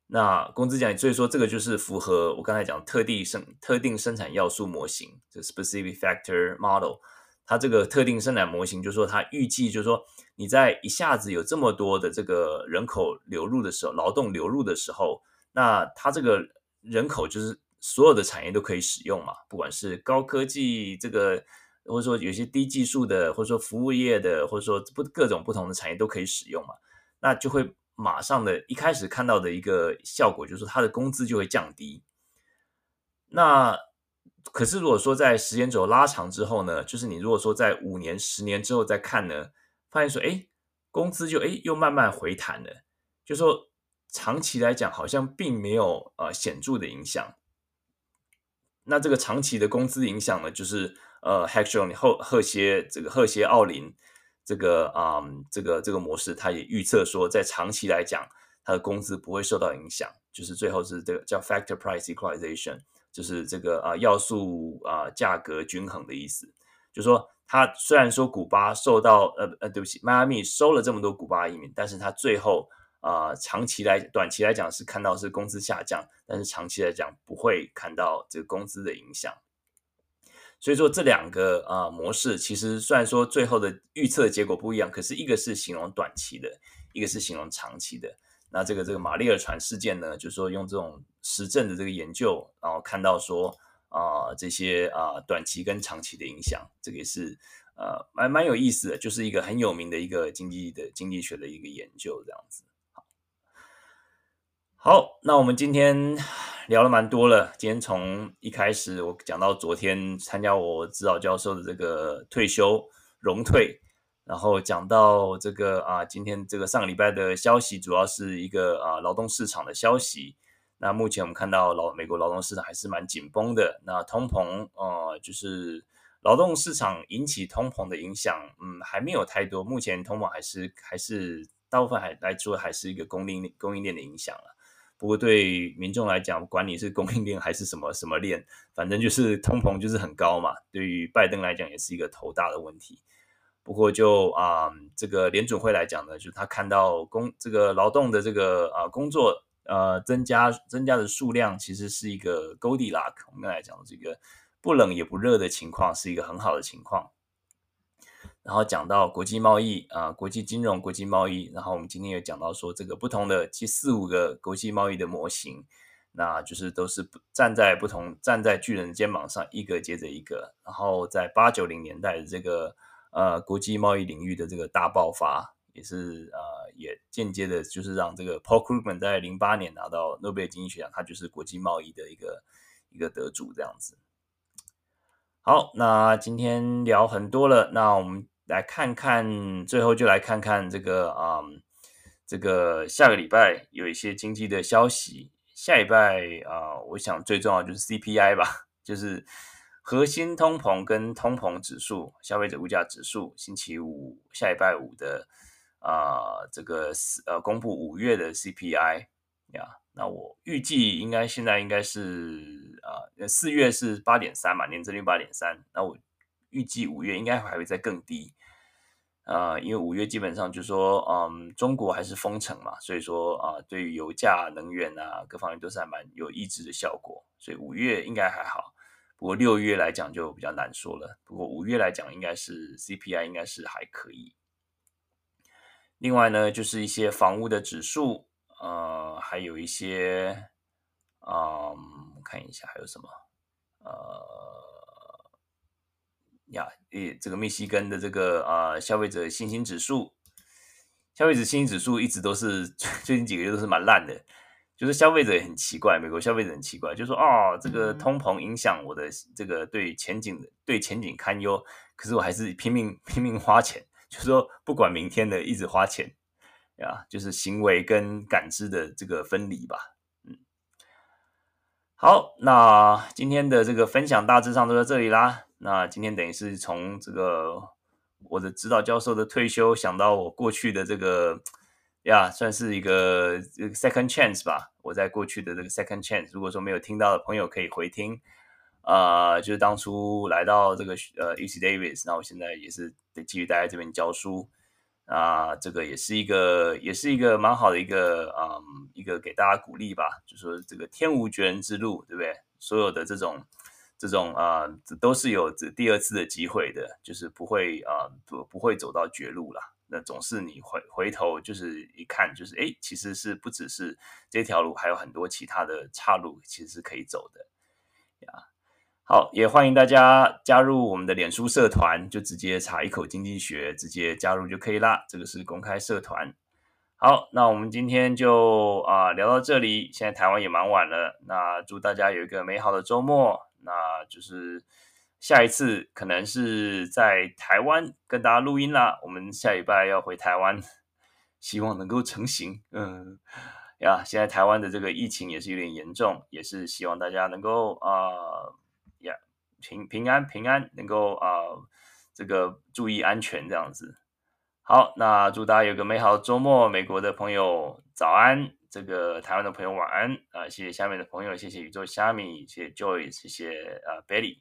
那工资降低，所以说这个就是符合我刚才讲特定生特定生产要素模型，这 specific factor model，它这个特定生产模型就是说它预计就是说你在一下子有这么多的这个人口流入的时候，劳动流入的时候，那它这个人口就是所有的产业都可以使用嘛，不管是高科技这个。或者说有些低技术的，或者说服务业的，或者说不各种不同的产业都可以使用嘛，那就会马上的一开始看到的一个效果就是说它的工资就会降低。那可是如果说在时间轴拉长之后呢，就是你如果说在五年、十年之后再看呢，发现说哎，工资就哎又慢慢回弹了，就说长期来讲好像并没有呃显著的影响。那这个长期的工资影响呢，就是。呃，Heckscher 赫赫歇这个赫歇奥林这个啊、嗯、这个这个模式，他也预测说，在长期来讲，他的工资不会受到影响，就是最后是这个叫 factor price equalization，就是这个啊要素啊价格均衡的意思。就是说，他虽然说古巴受到呃呃对不起，迈阿密收了这么多古巴移民，但是他最后啊长期来短期来讲是看到是工资下降，但是长期来讲不会看到这个工资的影响。所以说这两个啊、模式，其实虽然说最后的预测结果不一样，可是一个是形容短期的，一个是形容长期的。那这个这个马利尔船事件呢，就是说用这种实证的这个研究，然后看到说啊、这些啊、短期跟长期的影响，这个也是呃蛮蛮有意思的，就是一个很有名的一个经济的经济学的一个研究这样子。好，那我们今天。聊了蛮多了，今天从一开始我讲到昨天参加我指导教授的这个退休荣退，然后讲到这个啊，今天这个上个礼拜的消息，主要是一个啊劳动市场的消息。那目前我们看到劳美国劳动市场还是蛮紧绷的。那通膨呃，就是劳动市场引起通膨的影响，嗯，还没有太多。目前通膨还是还是大部分还来说还是一个供应供应链的影响了。不过对民众来讲，管你是供应链还是什么什么链，反正就是 [laughs] 通膨就是很高嘛。对于拜登来讲，也是一个头大的问题。不过就啊、这个联准会来讲呢，就是他看到工这个劳动的这个啊、工作呃增加增加的数量，其实是一个 Goldilocks。我们刚才讲的这个不冷也不热的情况，是一个很好的情况。然后讲到国际贸易啊、国际金融、国际贸易。然后我们今天也讲到说，这个不同的其四五个国际贸易的模型，那就是都是站在不同站在巨人的肩膀上，一个接着一个。然后在八九零年代的这个。呃，国际贸易领域的这个大爆发，也是呃，也间接的，就是让这个 Paul Krugman 在零八年拿到诺贝尔经济学奖，他就是国际贸易的一个一个得主这样子。好，那今天聊很多了，那我们来看看，最后就来看看这个啊、这个下个礼拜有一些经济的消息。下礼拜啊、我想最重要就是 CPI 吧，[laughs] 就是。核心通膨跟通膨指数、消费者物价指数，星期五下礼拜五的啊、这个呃公布五月的 CPI 呀，那我预计应该现在应该是啊，四、月是八点三嘛，年增率八点三，那我预计五月应该还会再更低啊、呃，因为五月基本上就说，嗯，中国还是封城嘛，所以说啊、对于油价、能源啊各方面都是还蛮有抑制的效果，所以五月应该还好。不过六月来讲就比较难说了。不过五月来讲，应该是 CPI 应该是还可以。另外呢，就是一些房屋的指数，呃，还有一些，嗯、呃，看一下还有什么，呃，呀，诶，这个密西根的这个呃消费者信心指数，消费者信心指数一直都是 [laughs] 最近几个月都是蛮烂的。就是消费者也很奇怪，美国消费者很奇怪，就说哦，这个通膨影响我的这个对前景对前景堪忧，可是我还是拼命拼命花钱，就是说不管明天的，一直花钱呀，就是行为跟感知的这个分离吧。嗯，好，那今天的这个分享大致上都在这里啦。那今天等于是从这个我的指导教授的退休，想到我过去的这个。呀算是一个 second chance 吧。我在过去的这个 second chance，如果说没有听到的朋友可以回听。啊、就是当初来到这个呃 UC Davis，那我现在也是得继续待在这边教书。啊、这个也是一个也是一个蛮好的一个嗯一个给大家鼓励吧。就说这个天无绝人之路，对不对？所有的这种这种啊、呃，都是有这第二次的机会的，就是不会啊不、不会走到绝路了。那总是你回回头就是一看就是哎，其实是不只是这条路，还有很多其他的岔路，其实是可以走的呀。好，也欢迎大家加入我们的脸书社团，就直接查一口经济学，直接加入就可以啦。这个是公开社团。好，那我们今天就啊、聊到这里。现在台湾也蛮晚了，那祝大家有一个美好的周末。那就是。下一次可能是在台湾跟大家录音啦。我们下礼拜要回台湾，希望能够成行。嗯，呀，现在台湾的这个疫情也是有点严重，也是希望大家能够啊呀平平安平安，能够啊、这个注意安全这样子。好，那祝大家有个美好的周末。美国的朋友早安，这个台湾的朋友晚安啊、呃！谢谢下面的朋友，谢谢宇宙虾米，谢谢 Joy，谢谢啊 Belly。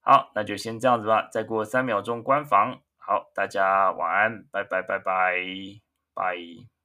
好，那就先这样子吧。再过三秒钟关房。好，大家晚安，拜拜拜拜拜。